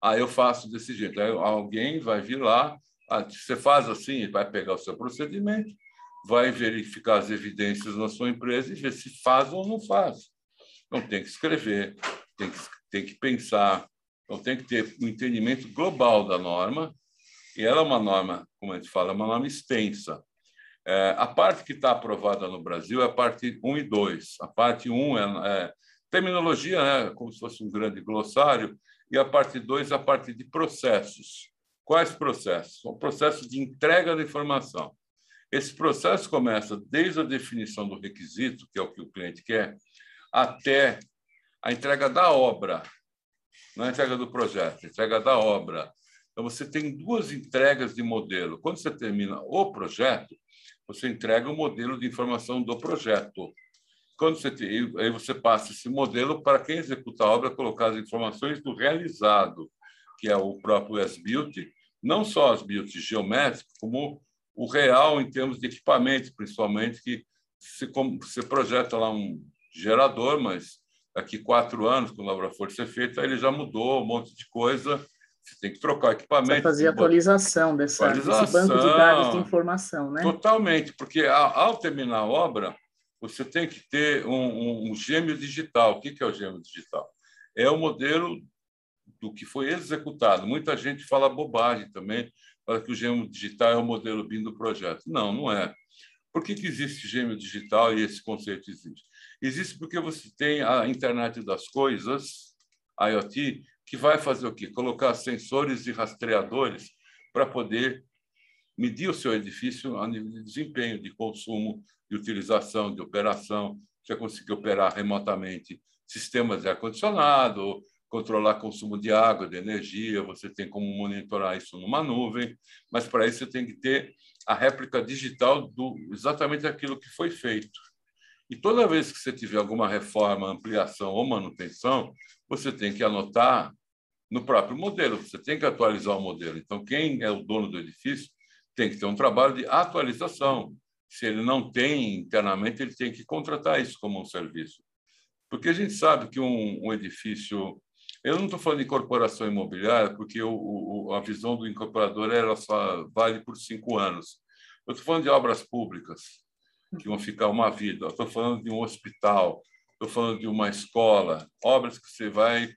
Ah, eu faço desse jeito. Aí alguém vai vir lá, ah, você faz assim, vai pegar o seu procedimento, vai verificar as evidências na sua empresa e ver se faz ou não faz. Então, tem que escrever, tem que, tem que pensar, então tem que ter um entendimento global da norma e ela é uma norma, como a gente fala, é uma norma extensa. É, a parte que está aprovada no Brasil é a parte 1 e 2. A parte 1 é, é terminologia, né, como se fosse um grande glossário, e a parte 2 é a parte de processos. Quais processos? São processos de entrega da informação. Esse processo começa desde a definição do requisito, que é o que o cliente quer, até a entrega da obra, não é a entrega do projeto, a entrega da obra, então, você tem duas entregas de modelo. Quando você termina o projeto, você entrega o modelo de informação do projeto. Quando você tem, aí você passa esse modelo para quem executa a obra colocar as informações do realizado, que é o próprio S-Build, não só as builds geométricas, como o real em termos de equipamento, principalmente, que você, você projeta lá um gerador, mas daqui quatro anos, quando a obra for ser feita, ele já mudou um monte de coisa você tem que trocar equipamento. Você fazer atualização dessa, atualização, desse banco de dados de informação, né? Totalmente, porque ao terminar a obra, você tem que ter um, um, um gêmeo digital. O que é o gêmeo digital? É o modelo do que foi executado. Muita gente fala bobagem também, fala que o gêmeo digital é o modelo BIM do projeto. Não, não é. Por que, que existe gêmeo digital e esse conceito existe? Existe porque você tem a internet das coisas, IoT, que vai fazer o quê? Colocar sensores e rastreadores para poder medir o seu edifício a nível de desempenho, de consumo, de utilização, de operação. Você conseguir operar remotamente sistemas de ar-condicionado, controlar consumo de água, de energia, você tem como monitorar isso numa nuvem, mas para isso você tem que ter a réplica digital do exatamente aquilo que foi feito. E toda vez que você tiver alguma reforma, ampliação ou manutenção, você tem que anotar no próprio modelo, você tem que atualizar o modelo. Então, quem é o dono do edifício tem que ter um trabalho de atualização. Se ele não tem internamente, ele tem que contratar isso como um serviço. Porque a gente sabe que um, um edifício. Eu não estou falando de incorporação imobiliária, porque o, o, a visão do incorporador ela só vale por cinco anos. Eu estou falando de obras públicas, que vão ficar uma vida. Estou falando de um hospital, estou falando de uma escola, obras que você vai.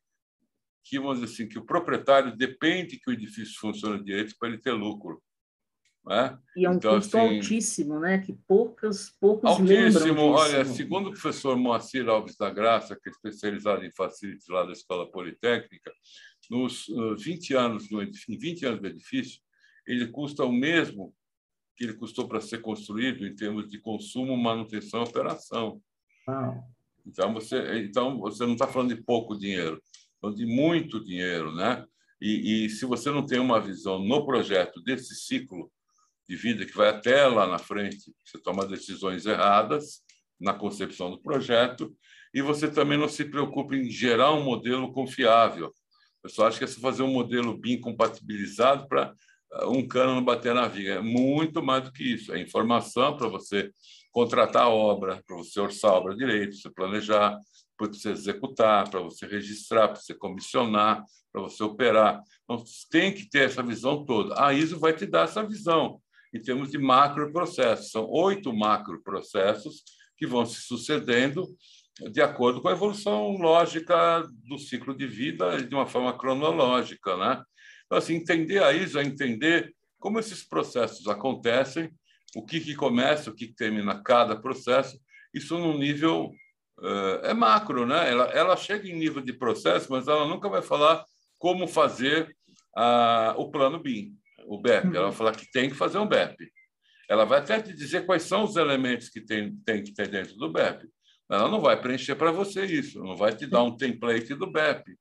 Que, vamos dizer assim, que o proprietário depende que o edifício funcione direito para ele ter lucro. Né? E é um então, custo assim, altíssimo, né? que poucos, poucos altíssimo, Olha, segundo o professor Moacir Alves da Graça, que é especializado em facilities lá da Escola Politécnica, nos 20 anos, no, em 20 anos do edifício, ele custa o mesmo que ele custou para ser construído em termos de consumo, manutenção e operação. Ah. Então, você, então, você não está falando de pouco dinheiro, de muito dinheiro. Né? E, e se você não tem uma visão no projeto desse ciclo de vida que vai até lá na frente, você toma decisões erradas na concepção do projeto e você também não se preocupa em gerar um modelo confiável. Eu só acho que é fazer um modelo BIM compatibilizado para um cano não bater na viga. É muito mais do que isso. É informação para você contratar a obra, para você orçar a obra direito, para você planejar, para você executar, para você registrar, para você comissionar, para você operar. Então, tem que ter essa visão toda. A ISO vai te dar essa visão em termos de macroprocessos. São oito macroprocessos que vão se sucedendo de acordo com a evolução lógica do ciclo de vida de uma forma cronológica, né? Então, assim, entender a ISO é entender como esses processos acontecem, o que, que começa, o que, que termina cada processo, isso num nível é macro, né? Ela, ela chega em nível de processo, mas ela nunca vai falar como fazer uh, o plano BIM, o BEP. Ela vai falar que tem que fazer um BEP. Ela vai até te dizer quais são os elementos que tem, tem que ter dentro do BEP. Ela não vai preencher para você isso, não vai te dar um template do BEP.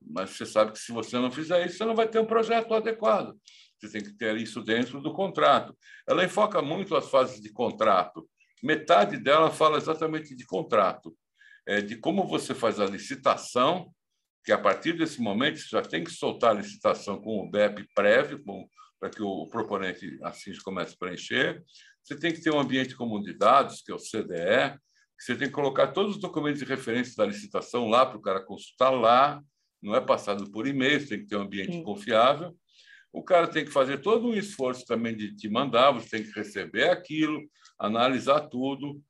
Mas você sabe que se você não fizer isso, você não vai ter um projeto adequado. Você tem que ter isso dentro do contrato. Ela enfoca muito as fases de contrato. Metade dela fala exatamente de contrato, é, de como você faz a licitação, que a partir desse momento você já tem que soltar a licitação com o BEP prévio, para que o proponente assim comece a preencher. Você tem que ter um ambiente comum de dados, que é o CDE, você tem que colocar todos os documentos de referência da licitação lá para o cara consultar lá, não é passado por e-mail, tem que ter um ambiente Sim. confiável. O cara tem que fazer todo um esforço também de te mandar, você tem que receber aquilo, analisar tudo.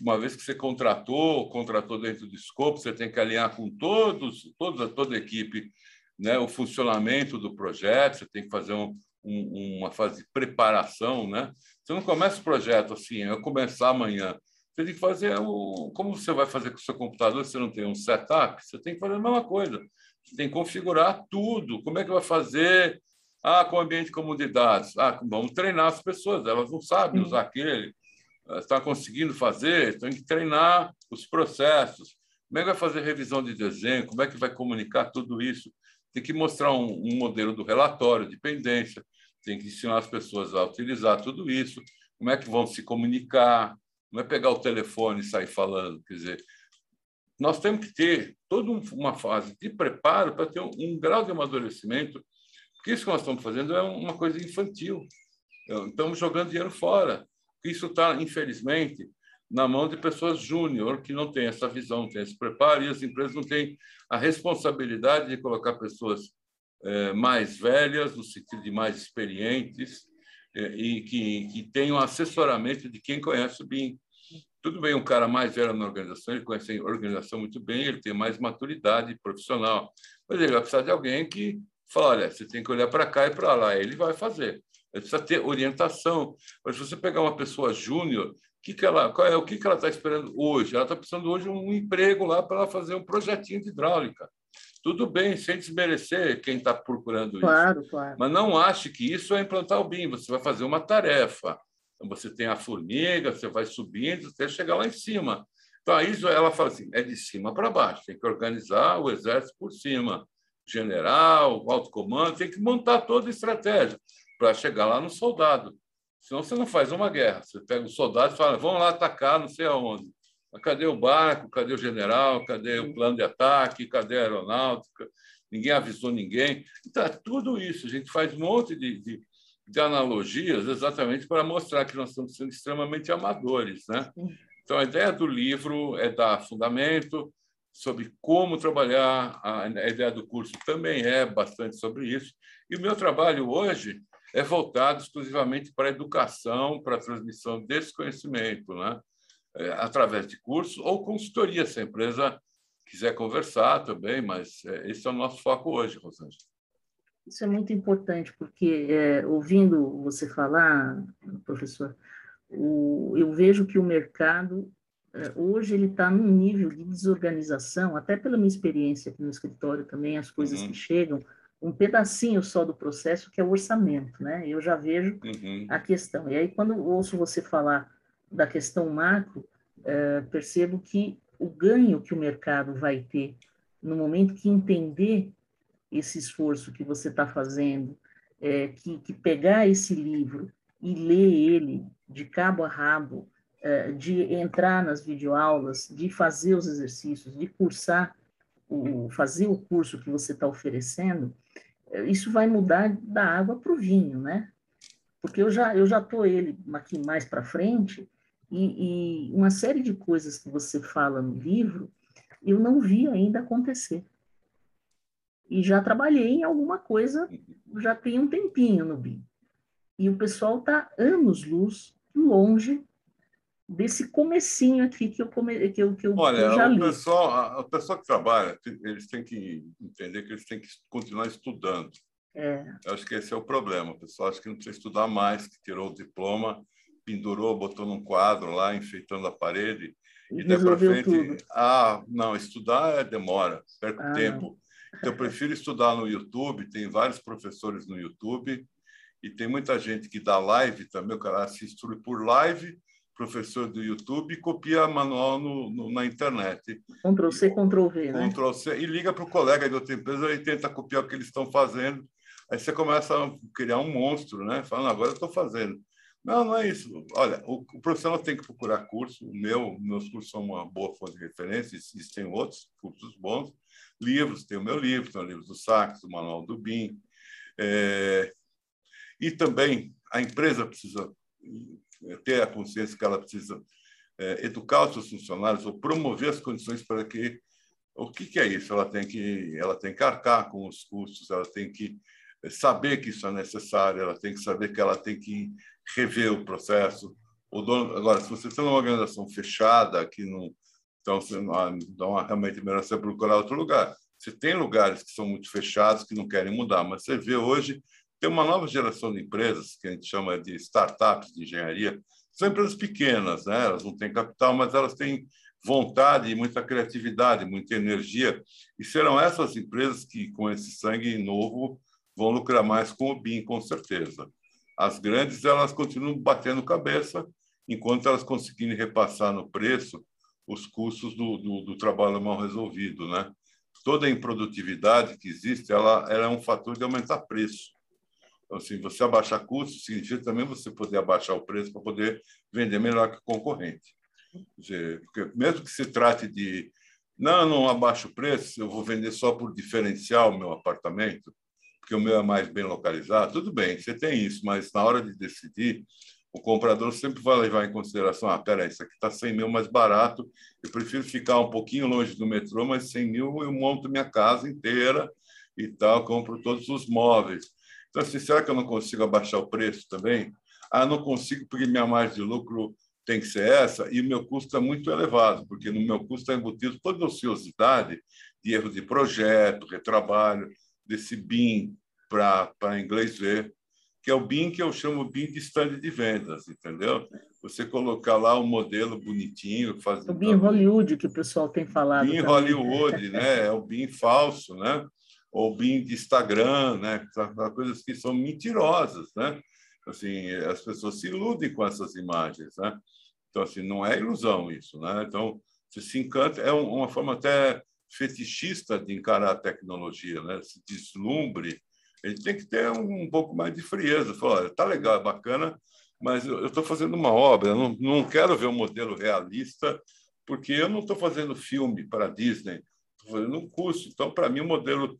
Uma vez que você contratou, contratou dentro do escopo, você tem que alinhar com todos, toda, toda a equipe, né, o funcionamento do projeto, você tem que fazer um, um, uma fase de preparação. Né? Você não começa o projeto assim, eu começar amanhã. Você tem que fazer o. Como você vai fazer com o seu computador se você não tem um setup? Você tem que fazer a mesma coisa tem que configurar tudo. Como é que vai fazer? Ah, com ambiente de comunidades. Ah, vamos treinar as pessoas, elas não sabem usar aquele. Está conseguindo fazer, tem que treinar os processos. Como é que vai fazer revisão de desenho? Como é que vai comunicar tudo isso? Tem que mostrar um, um modelo do relatório de pendência, tem que ensinar as pessoas a utilizar tudo isso. Como é que vão se comunicar? Não é pegar o telefone e sair falando. Quer dizer, nós temos que ter toda uma fase de preparo para ter um, um, grau de amadurecimento, porque isso que nós estamos fazendo é uma coisa infantil. Estamos jogando dinheiro fora. Isso está, infelizmente, na mão de pessoas júnior que não têm essa visão, não têm esse preparo, e as empresas não têm a responsabilidade de colocar pessoas é, mais velhas, no sentido de mais experientes, é, e que, que tenham assessoramento de quem conhece o BIM. Tudo bem, um cara mais velho na organização, ele conhece a organização muito bem, ele tem mais maturidade profissional, mas ele vai precisar de alguém que fala, olha, você tem que olhar para cá e para lá, ele vai fazer. Ele precisa ter orientação. Mas se você pegar uma pessoa júnior, que que ela, qual é, o que, que ela está esperando hoje? Ela está precisando hoje um emprego lá para ela fazer um projetinho de hidráulica. Tudo bem, sem desmerecer quem está procurando claro, isso. Claro. Mas não ache que isso é implantar o BIM. Você vai fazer uma tarefa. Então, você tem a formiga, você vai subindo até chegar lá em cima. Então, aí ela fala assim: é de cima para baixo, tem que organizar o exército por cima. General, alto comando, tem que montar toda a estratégia para chegar lá no soldado. Senão você não faz uma guerra. Você pega o soldado e fala: vamos lá atacar, não sei aonde. Mas cadê o barco? Cadê o general? Cadê o plano de ataque? Cadê a aeronáutica? Ninguém avisou ninguém. Então, é tudo isso. A gente faz um monte de, de, de analogias exatamente para mostrar que nós estamos sendo extremamente amadores. Né? Então, a ideia do livro é dar fundamento sobre como trabalhar. A ideia do curso também é bastante sobre isso. E o meu trabalho hoje é voltado exclusivamente para a educação, para a transmissão desse conhecimento. Né? É, através de curso ou consultoria, se a empresa quiser conversar também, mas é, esse é o nosso foco hoje, Rosângela. Isso é muito importante, porque é, ouvindo você falar, professor, o, eu vejo que o mercado é, hoje ele está num nível de desorganização, até pela minha experiência aqui no escritório também, as coisas uhum. que chegam, um pedacinho só do processo que é o orçamento, né? Eu já vejo uhum. a questão. E aí quando ouço você falar da questão macro, é, percebo que o ganho que o mercado vai ter no momento que entender esse esforço que você está fazendo, é, que, que, pegar esse livro e ler ele de cabo a rabo, é, de entrar nas videoaulas, de fazer os exercícios, de cursar, o, fazer o curso que você está oferecendo, é, isso vai mudar da água para o vinho, né? Porque eu já eu já estou ele aqui mais para frente e, e uma série de coisas que você fala no livro, eu não vi ainda acontecer. E já trabalhei em alguma coisa, já tem um tempinho no BIM. E o pessoal está anos-luz longe desse comecinho aqui que eu, come, que eu, que eu, Olha, eu já li. O pessoal, o pessoal que trabalha, eles têm que entender que eles têm que continuar estudando. É. Eu acho que esse é o problema. O pessoal acha que não precisa estudar mais, que tirou o diploma pendurou, botou num quadro lá, enfeitando a parede, e, e daí para frente, tudo. ah, não, estudar é demora, perco ah, tempo. Então, eu prefiro estudar no YouTube, tem vários professores no YouTube, e tem muita gente que dá live também, o cara se instrui por live, professor do YouTube, e copia manual no, no, na internet. Ctrl C, Ctrl V, né? Ctrl C, e liga para o colega de outra empresa e tenta copiar o que eles estão fazendo. Aí você começa a criar um monstro, né? Falando, agora eu estou fazendo. Não, não é isso. Olha, o, o profissional tem que procurar curso. O meu, meus cursos são uma boa fonte de referência. Existem outros cursos bons. Livros, tem o meu livro, tem o livro do Sachs, o Manual do BIM. É, e também a empresa precisa ter a consciência que ela precisa é, educar os seus funcionários ou promover as condições para que o que, que é isso? Ela tem que ela tem que arcar com os custos, ela tem que saber que isso é necessário, ela tem que saber que ela tem que rever o processo. O dono, agora, se você tem uma organização fechada, que não, então não, realmente melhor você procurar outro lugar. Você tem lugares que são muito fechados, que não querem mudar, mas você vê hoje tem uma nova geração de empresas que a gente chama de startups de engenharia. São empresas pequenas, né? elas não têm capital, mas elas têm vontade, muita criatividade, muita energia. E serão essas empresas que, com esse sangue novo, vão lucrar mais com o BIM, com certeza. As grandes, elas continuam batendo cabeça, enquanto elas conseguirem repassar no preço os custos do, do, do trabalho mal resolvido, né? Toda a improdutividade que existe, ela, ela é um fator de aumentar preço. Então, assim, você abaixar custos significa também você poder abaixar o preço para poder vender melhor que o concorrente. Dizer, porque mesmo que se trate de não, não abaixo o preço, eu vou vender só por diferencial o meu apartamento, porque o meu é mais bem localizado, tudo bem, você tem isso, mas na hora de decidir, o comprador sempre vai levar em consideração: ah, peraí, isso aqui está 100 mil mais barato, eu prefiro ficar um pouquinho longe do metrô, mas 100 mil eu monto minha casa inteira e tal, compro todos os móveis. Então, assim, será que eu não consigo abaixar o preço também? Ah, não consigo porque minha margem de lucro tem que ser essa e o meu custo é muito elevado, porque no meu custo está embutido toda a ociosidade de erro de projeto, retrabalho, desse BIM para inglês ver, que é o BIM que eu chamo BIM de stand de vendas, entendeu? Você colocar lá um modelo bonitinho, fazer o BIM Hollywood que o pessoal tem falado. BIM. Hollywood, né? É o BIM falso, né? Ou BIM de Instagram, né? Coisas que são mentirosas, né? Assim, as pessoas se iludem com essas imagens, né? Então, assim, não é ilusão isso, né? Então, se encanta, é uma forma até fetichista de encarar a tecnologia, né? Se deslumbre, ele tem que ter um, pouco mais de frieza. Falar, tá legal, é bacana, mas eu estou fazendo uma obra, não, não quero ver um modelo realista, porque eu não estou fazendo filme para Disney, estou fazendo um curso. Então, para mim, o modelo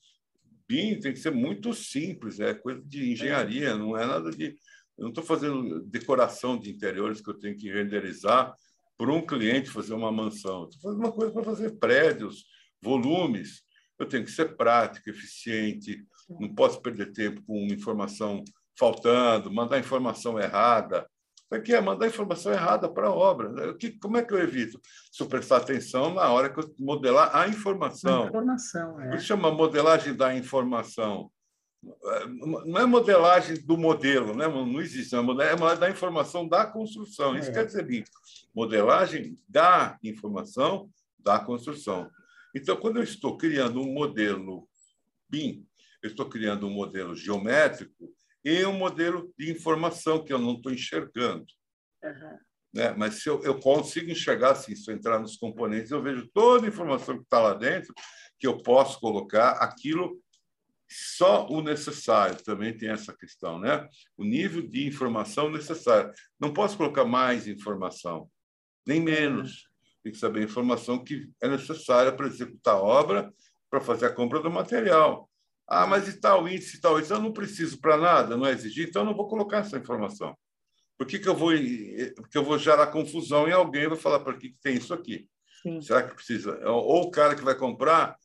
Tem que ser muito simples, é coisa de engenharia, não é nada de. Eu não estou fazendo decoração de interiores que eu tenho que renderizar para um cliente fazer uma mansão. Estou fazendo uma coisa para fazer prédios, volumes. Eu tenho que ser prático, eficiente, não posso perder tempo com informação faltando, mandar informação errada. Isso aqui é mandar informação errada para a obra. como é que eu evito? Se eu prestar atenção na hora que eu modelar a informação. A informação, é. Isso chama modelagem da informação. Não é modelagem do modelo, né? não existe. É modelagem da informação da construção. Isso é. quer dizer isso. Modelagem da informação da construção. Então, quando eu estou criando um modelo BIM, eu estou criando um modelo geométrico e um modelo de informação que eu não estou enxergando. Uhum. Né? Mas se eu, eu consigo enxergar, assim, se eu entrar nos componentes, eu vejo toda a informação que está lá dentro, que eu posso colocar aquilo só o necessário, também tem essa questão, né? O nível de informação necessário. Não posso colocar mais informação, nem menos. Tem que saber a informação que é necessária para executar a obra, para fazer a compra do material. Ah, mas e tal índice, tal índice? Eu não preciso para nada, não é exigir, então eu não vou colocar essa informação. Por que, que eu vou porque eu vou gerar confusão em alguém vai falar para que, que tem isso aqui? Sim. Será que precisa? Ou o cara que vai comprar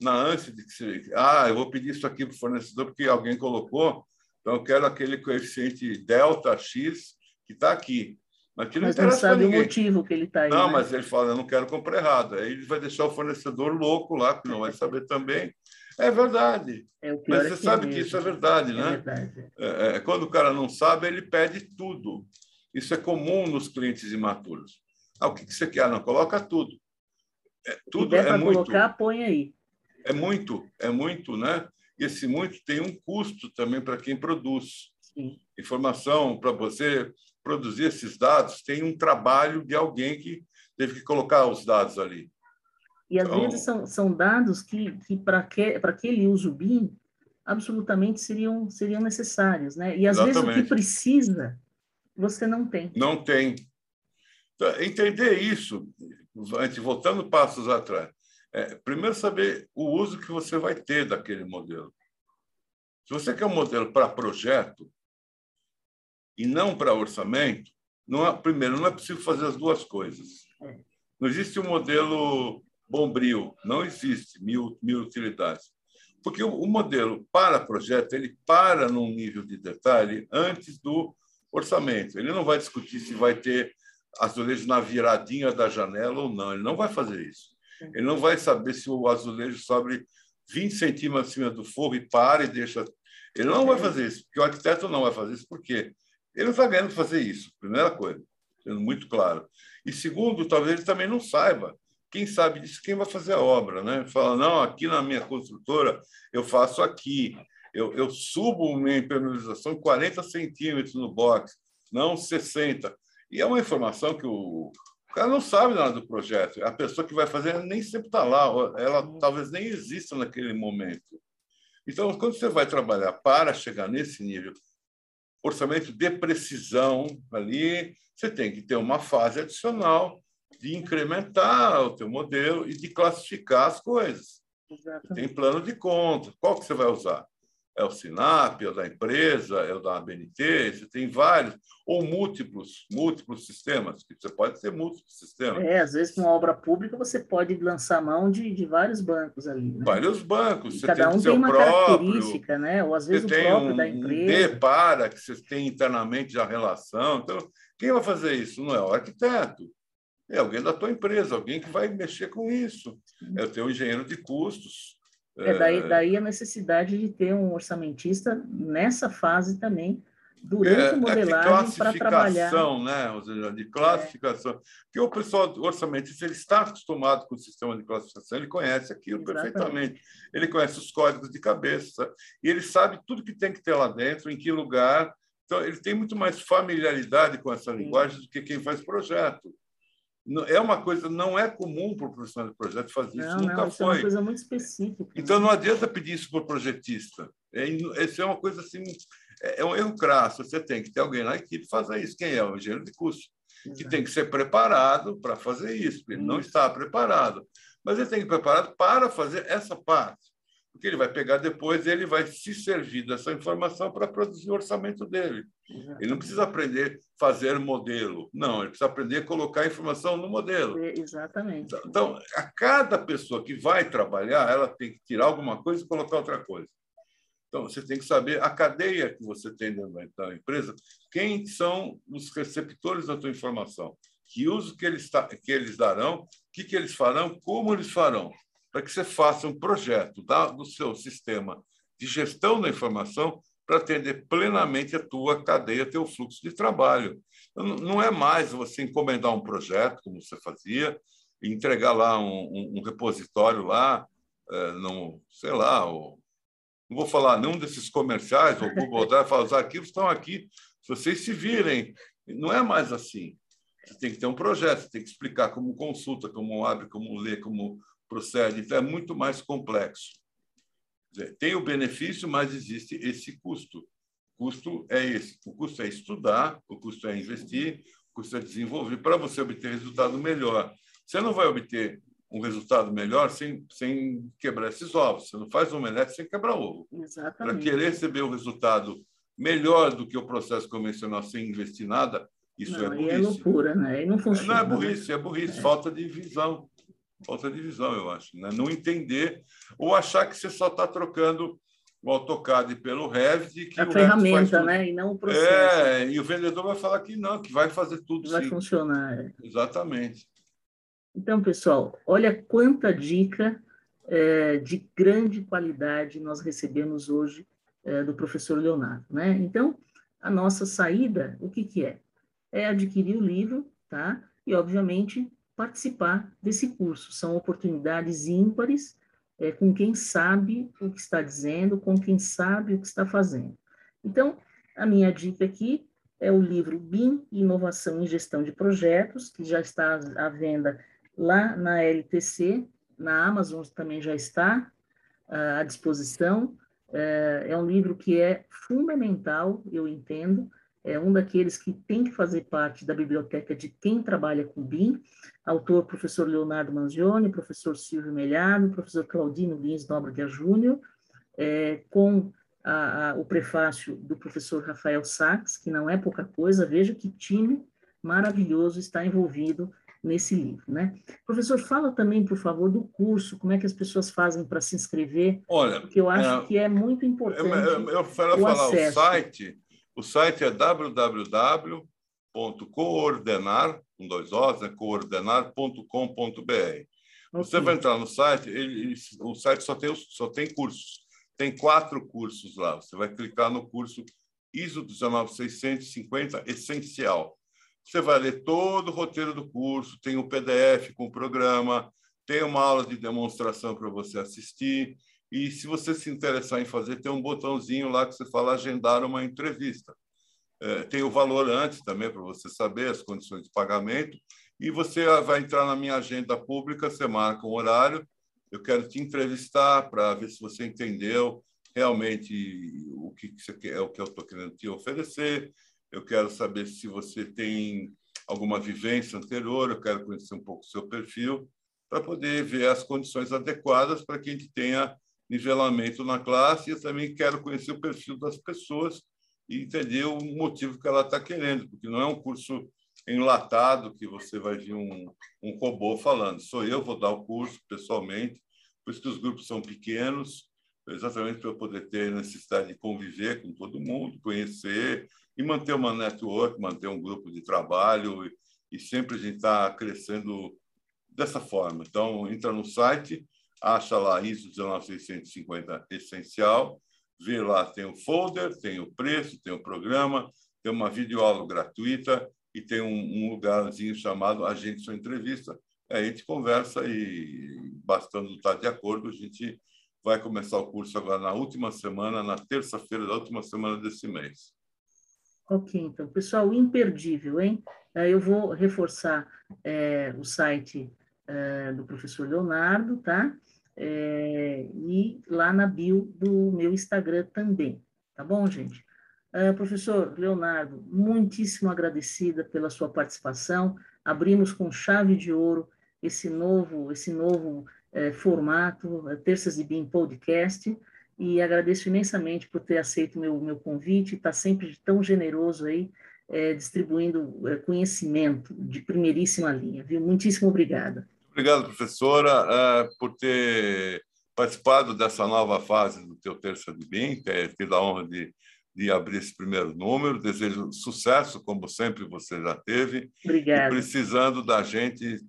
na ânsia de que se, ah, eu vou pedir isso aqui para o fornecedor porque alguém colocou, então eu quero aquele coeficiente delta x que está aqui. Mas, que não, mas não sabe o motivo que ele está aí. Não, né? mas ele fala, eu não quero comprar errado. Aí ele vai deixar o fornecedor louco lá, que não vai saber também. É verdade. É Mas você é sabe que, que isso é verdade, é né? Verdade. É, é, quando o cara não sabe, ele pede tudo. Isso é comum nos clientes imaturos. Ah, o que, que você quer? Não, coloca tudo. É, tudo é muito. colocar, põe aí. É muito, é muito, né? E esse muito tem um custo também para quem produz. Sim. Informação para você produzir esses dados tem um trabalho de alguém que teve que colocar os dados ali. E às então, vezes são, são dados que, que para que, aquele uso BIM absolutamente seriam, seriam necessários, né? E às exatamente. vezes o que precisa você não tem. Não tem. Então, entender isso, antes voltando passos atrás, é, primeiro saber o uso que você vai ter daquele modelo. Se você quer um modelo para projeto e não para orçamento, não é, primeiro não é possível fazer as duas coisas. É. Não existe um modelo bombril, não existe mil, mil utilidades. Porque o, o modelo para projeto, ele para num nível de detalhe antes do orçamento. Ele não vai discutir se vai ter azulejo na viradinha da janela ou não. Ele não vai fazer isso. Ele não vai saber se o azulejo sobe 20 centímetros acima do forro e para e deixa. Ele não vai fazer isso, porque o arquiteto não vai fazer isso, porque ele não está ganhando fazer isso, primeira coisa, sendo muito claro. E segundo, talvez ele também não saiba quem sabe disso, quem vai fazer a obra, né? Fala, não, aqui na minha construtora eu faço aqui, eu, eu subo minha impermeabilização 40 centímetros no box, não 60. E é uma informação que o, o cara não sabe nada do projeto. A pessoa que vai fazer nem sempre está lá, ela talvez nem exista naquele momento. Então, quando você vai trabalhar para chegar nesse nível, orçamento de precisão ali, você tem que ter uma fase adicional de incrementar o teu modelo e de classificar as coisas. Tem plano de conta. Qual que você vai usar? É o Sinap, é o da empresa, é o da ABNT, você tem vários, ou múltiplos, múltiplos sistemas, que você pode ter múltiplos sistemas. É, às vezes, com obra pública, você pode lançar mão de, de vários bancos ali. Né? Vários bancos. você cada tem um tem uma próprio, característica, né? Ou às vezes o próprio um, da empresa. Um para, que você tem internamente a relação. Então, quem vai fazer isso? Não é o arquiteto é alguém da tua empresa, alguém que vai mexer com isso. É o teu engenheiro de custos. É, daí, daí a necessidade de ter um orçamentista nessa fase também durante a modelagem para trabalhar. Né, ou seja, de classificação. É. Porque o pessoal orçamentista ele está acostumado com o sistema de classificação, ele conhece aquilo Exatamente. perfeitamente. Ele conhece os códigos de cabeça e ele sabe tudo que tem que ter lá dentro, em que lugar. Então, ele tem muito mais familiaridade com essa Sim. linguagem do que quem faz projeto. É uma coisa, não é comum para o profissional de projeto fazer não, isso, nunca não, isso foi. É uma coisa muito específica. Então, não adianta pedir isso para o projetista. É, isso é uma coisa assim é, é um erro crasso. Você tem que ter alguém na equipe fazer isso. Quem é? O engenheiro de custo. Que tem que ser preparado para fazer isso. Ele não está preparado. Mas ele tem que ir preparado para fazer essa parte. Porque ele vai pegar depois ele vai se servir dessa informação para produzir o orçamento dele. Ele não precisa aprender a fazer modelo. Não, ele precisa aprender a colocar a informação no modelo. Exatamente. Então, a cada pessoa que vai trabalhar, ela tem que tirar alguma coisa e colocar outra coisa. Então, você tem que saber a cadeia que você tem dentro da empresa, quem são os receptores da tua informação, que uso que eles, que eles darão, o que, que eles farão, como eles farão, para que você faça um projeto da, do seu sistema de gestão da informação para atender plenamente a tua cadeia, teu fluxo de trabalho. Então, não é mais você encomendar um projeto, como você fazia, e entregar lá um, um, um repositório lá, é, no, sei lá, o, não vou falar nenhum desses comerciais, o Google Drive fala, os arquivos estão aqui, se vocês se virem. Não é mais assim. Você tem que ter um projeto, você tem que explicar como consulta, como abre, como lê, como procede. Então, é muito mais complexo. Dizer, tem o benefício, mas existe esse custo. O custo é esse. O custo é estudar, o custo é investir, o custo é desenvolver para você obter resultado melhor. Você não vai obter um resultado melhor sem, sem quebrar esses ovos. Você não faz um omelete sem quebrar ovo. Para querer receber um resultado melhor do que o processo convencional sem investir nada, isso não, é burrice. é loucura, né? E não funciona. Não é burrice, é burrice, é. falta de visão. Falta de visão, eu acho. Né? Não entender ou achar que você só está trocando o AutoCAD pelo Revit. Que a ferramenta, né? E não o processo. É, e o vendedor vai falar que não, que vai fazer tudo Vai sim. funcionar. É. Exatamente. Então, pessoal, olha quanta dica é, de grande qualidade nós recebemos hoje é, do professor Leonardo, né? Então, a nossa saída, o que que é? É adquirir o livro, tá? E, obviamente, participar desse curso. São oportunidades ímpares é, com quem sabe o que está dizendo, com quem sabe o que está fazendo. Então, a minha dica aqui é o livro BIM, Inovação em Gestão de Projetos, que já está à venda lá na LTC, na Amazon também já está uh, à disposição. Uh, é um livro que é fundamental, eu entendo, é um daqueles que tem que fazer parte da biblioteca de quem trabalha com BIM, autor professor Leonardo Manzioni, professor Silvio Melhado, professor Claudino Lins Nóbrega Júnior, é, com a, a, o prefácio do professor Rafael Sachs, que não é pouca coisa, veja que time maravilhoso está envolvido nesse livro, né? Professor, fala também, por favor, do curso, como é que as pessoas fazem para se inscrever? Olha, porque eu acho é, que é muito importante. Eu, eu, eu falar acesso. o site. O site é www.coordenar, com dois Os, né? coordenar.com.br. Okay. Você vai entrar no site, ele, ele, o site só tem, só tem cursos. Tem quatro cursos lá. Você vai clicar no curso ISO 19650 Essencial. Você vai ler todo o roteiro do curso, tem o um PDF com o programa, tem uma aula de demonstração para você assistir. E se você se interessar em fazer, tem um botãozinho lá que você fala agendar uma entrevista. É, tem o valor antes também para você saber as condições de pagamento. E você vai entrar na minha agenda pública, você marca um horário. Eu quero te entrevistar para ver se você entendeu realmente o que você quer, o que eu estou querendo te oferecer eu quero saber se você tem alguma vivência anterior, eu quero conhecer um pouco o seu perfil, para poder ver as condições adequadas para que a gente tenha nivelamento na classe. Eu também quero conhecer o perfil das pessoas e entender o motivo que ela está querendo, porque não é um curso enlatado que você vai ver um, um robô falando. Sou eu, vou dar o curso pessoalmente, por isso que os grupos são pequenos, exatamente para eu poder ter necessidade de conviver com todo mundo, conhecer, e manter uma network, manter um grupo de trabalho e, e sempre a gente está crescendo dessa forma. Então, entra no site, acha lá ISO 19650 Essencial, vir lá, tem o folder, tem o preço, tem o programa, tem uma videoaula gratuita e tem um, um lugarzinho chamado Agente Sua Entrevista. Aí a gente conversa e, bastando estar de acordo, a gente vai começar o curso agora na última semana, na terça-feira da última semana desse mês. Ok, então, pessoal, imperdível, hein? Eu vou reforçar é, o site é, do professor Leonardo, tá? É, e lá na bio do meu Instagram também, tá bom, gente? Uh, professor Leonardo, muitíssimo agradecida pela sua participação. Abrimos com chave de ouro esse novo, esse novo eh, formato, eh, Terças de BIM Podcast, e agradeço imensamente por ter aceito meu, meu convite, está sempre tão generoso aí, eh, distribuindo conhecimento de primeiríssima linha, viu? Muitíssimo obrigada. Obrigado, professora, por ter participado dessa nova fase do teu Terça de BIM, ter tido a honra de de abrir esse primeiro número. Desejo sucesso, como sempre você já teve. Obrigada. E precisando da gente,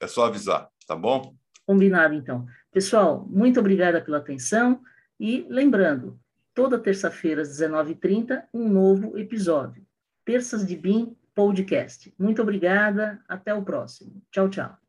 é só avisar, tá bom? Combinado, então. Pessoal, muito obrigada pela atenção e lembrando, toda terça-feira às 19h30, um novo episódio. Terças de BIM Podcast. Muito obrigada, até o próximo. Tchau, tchau.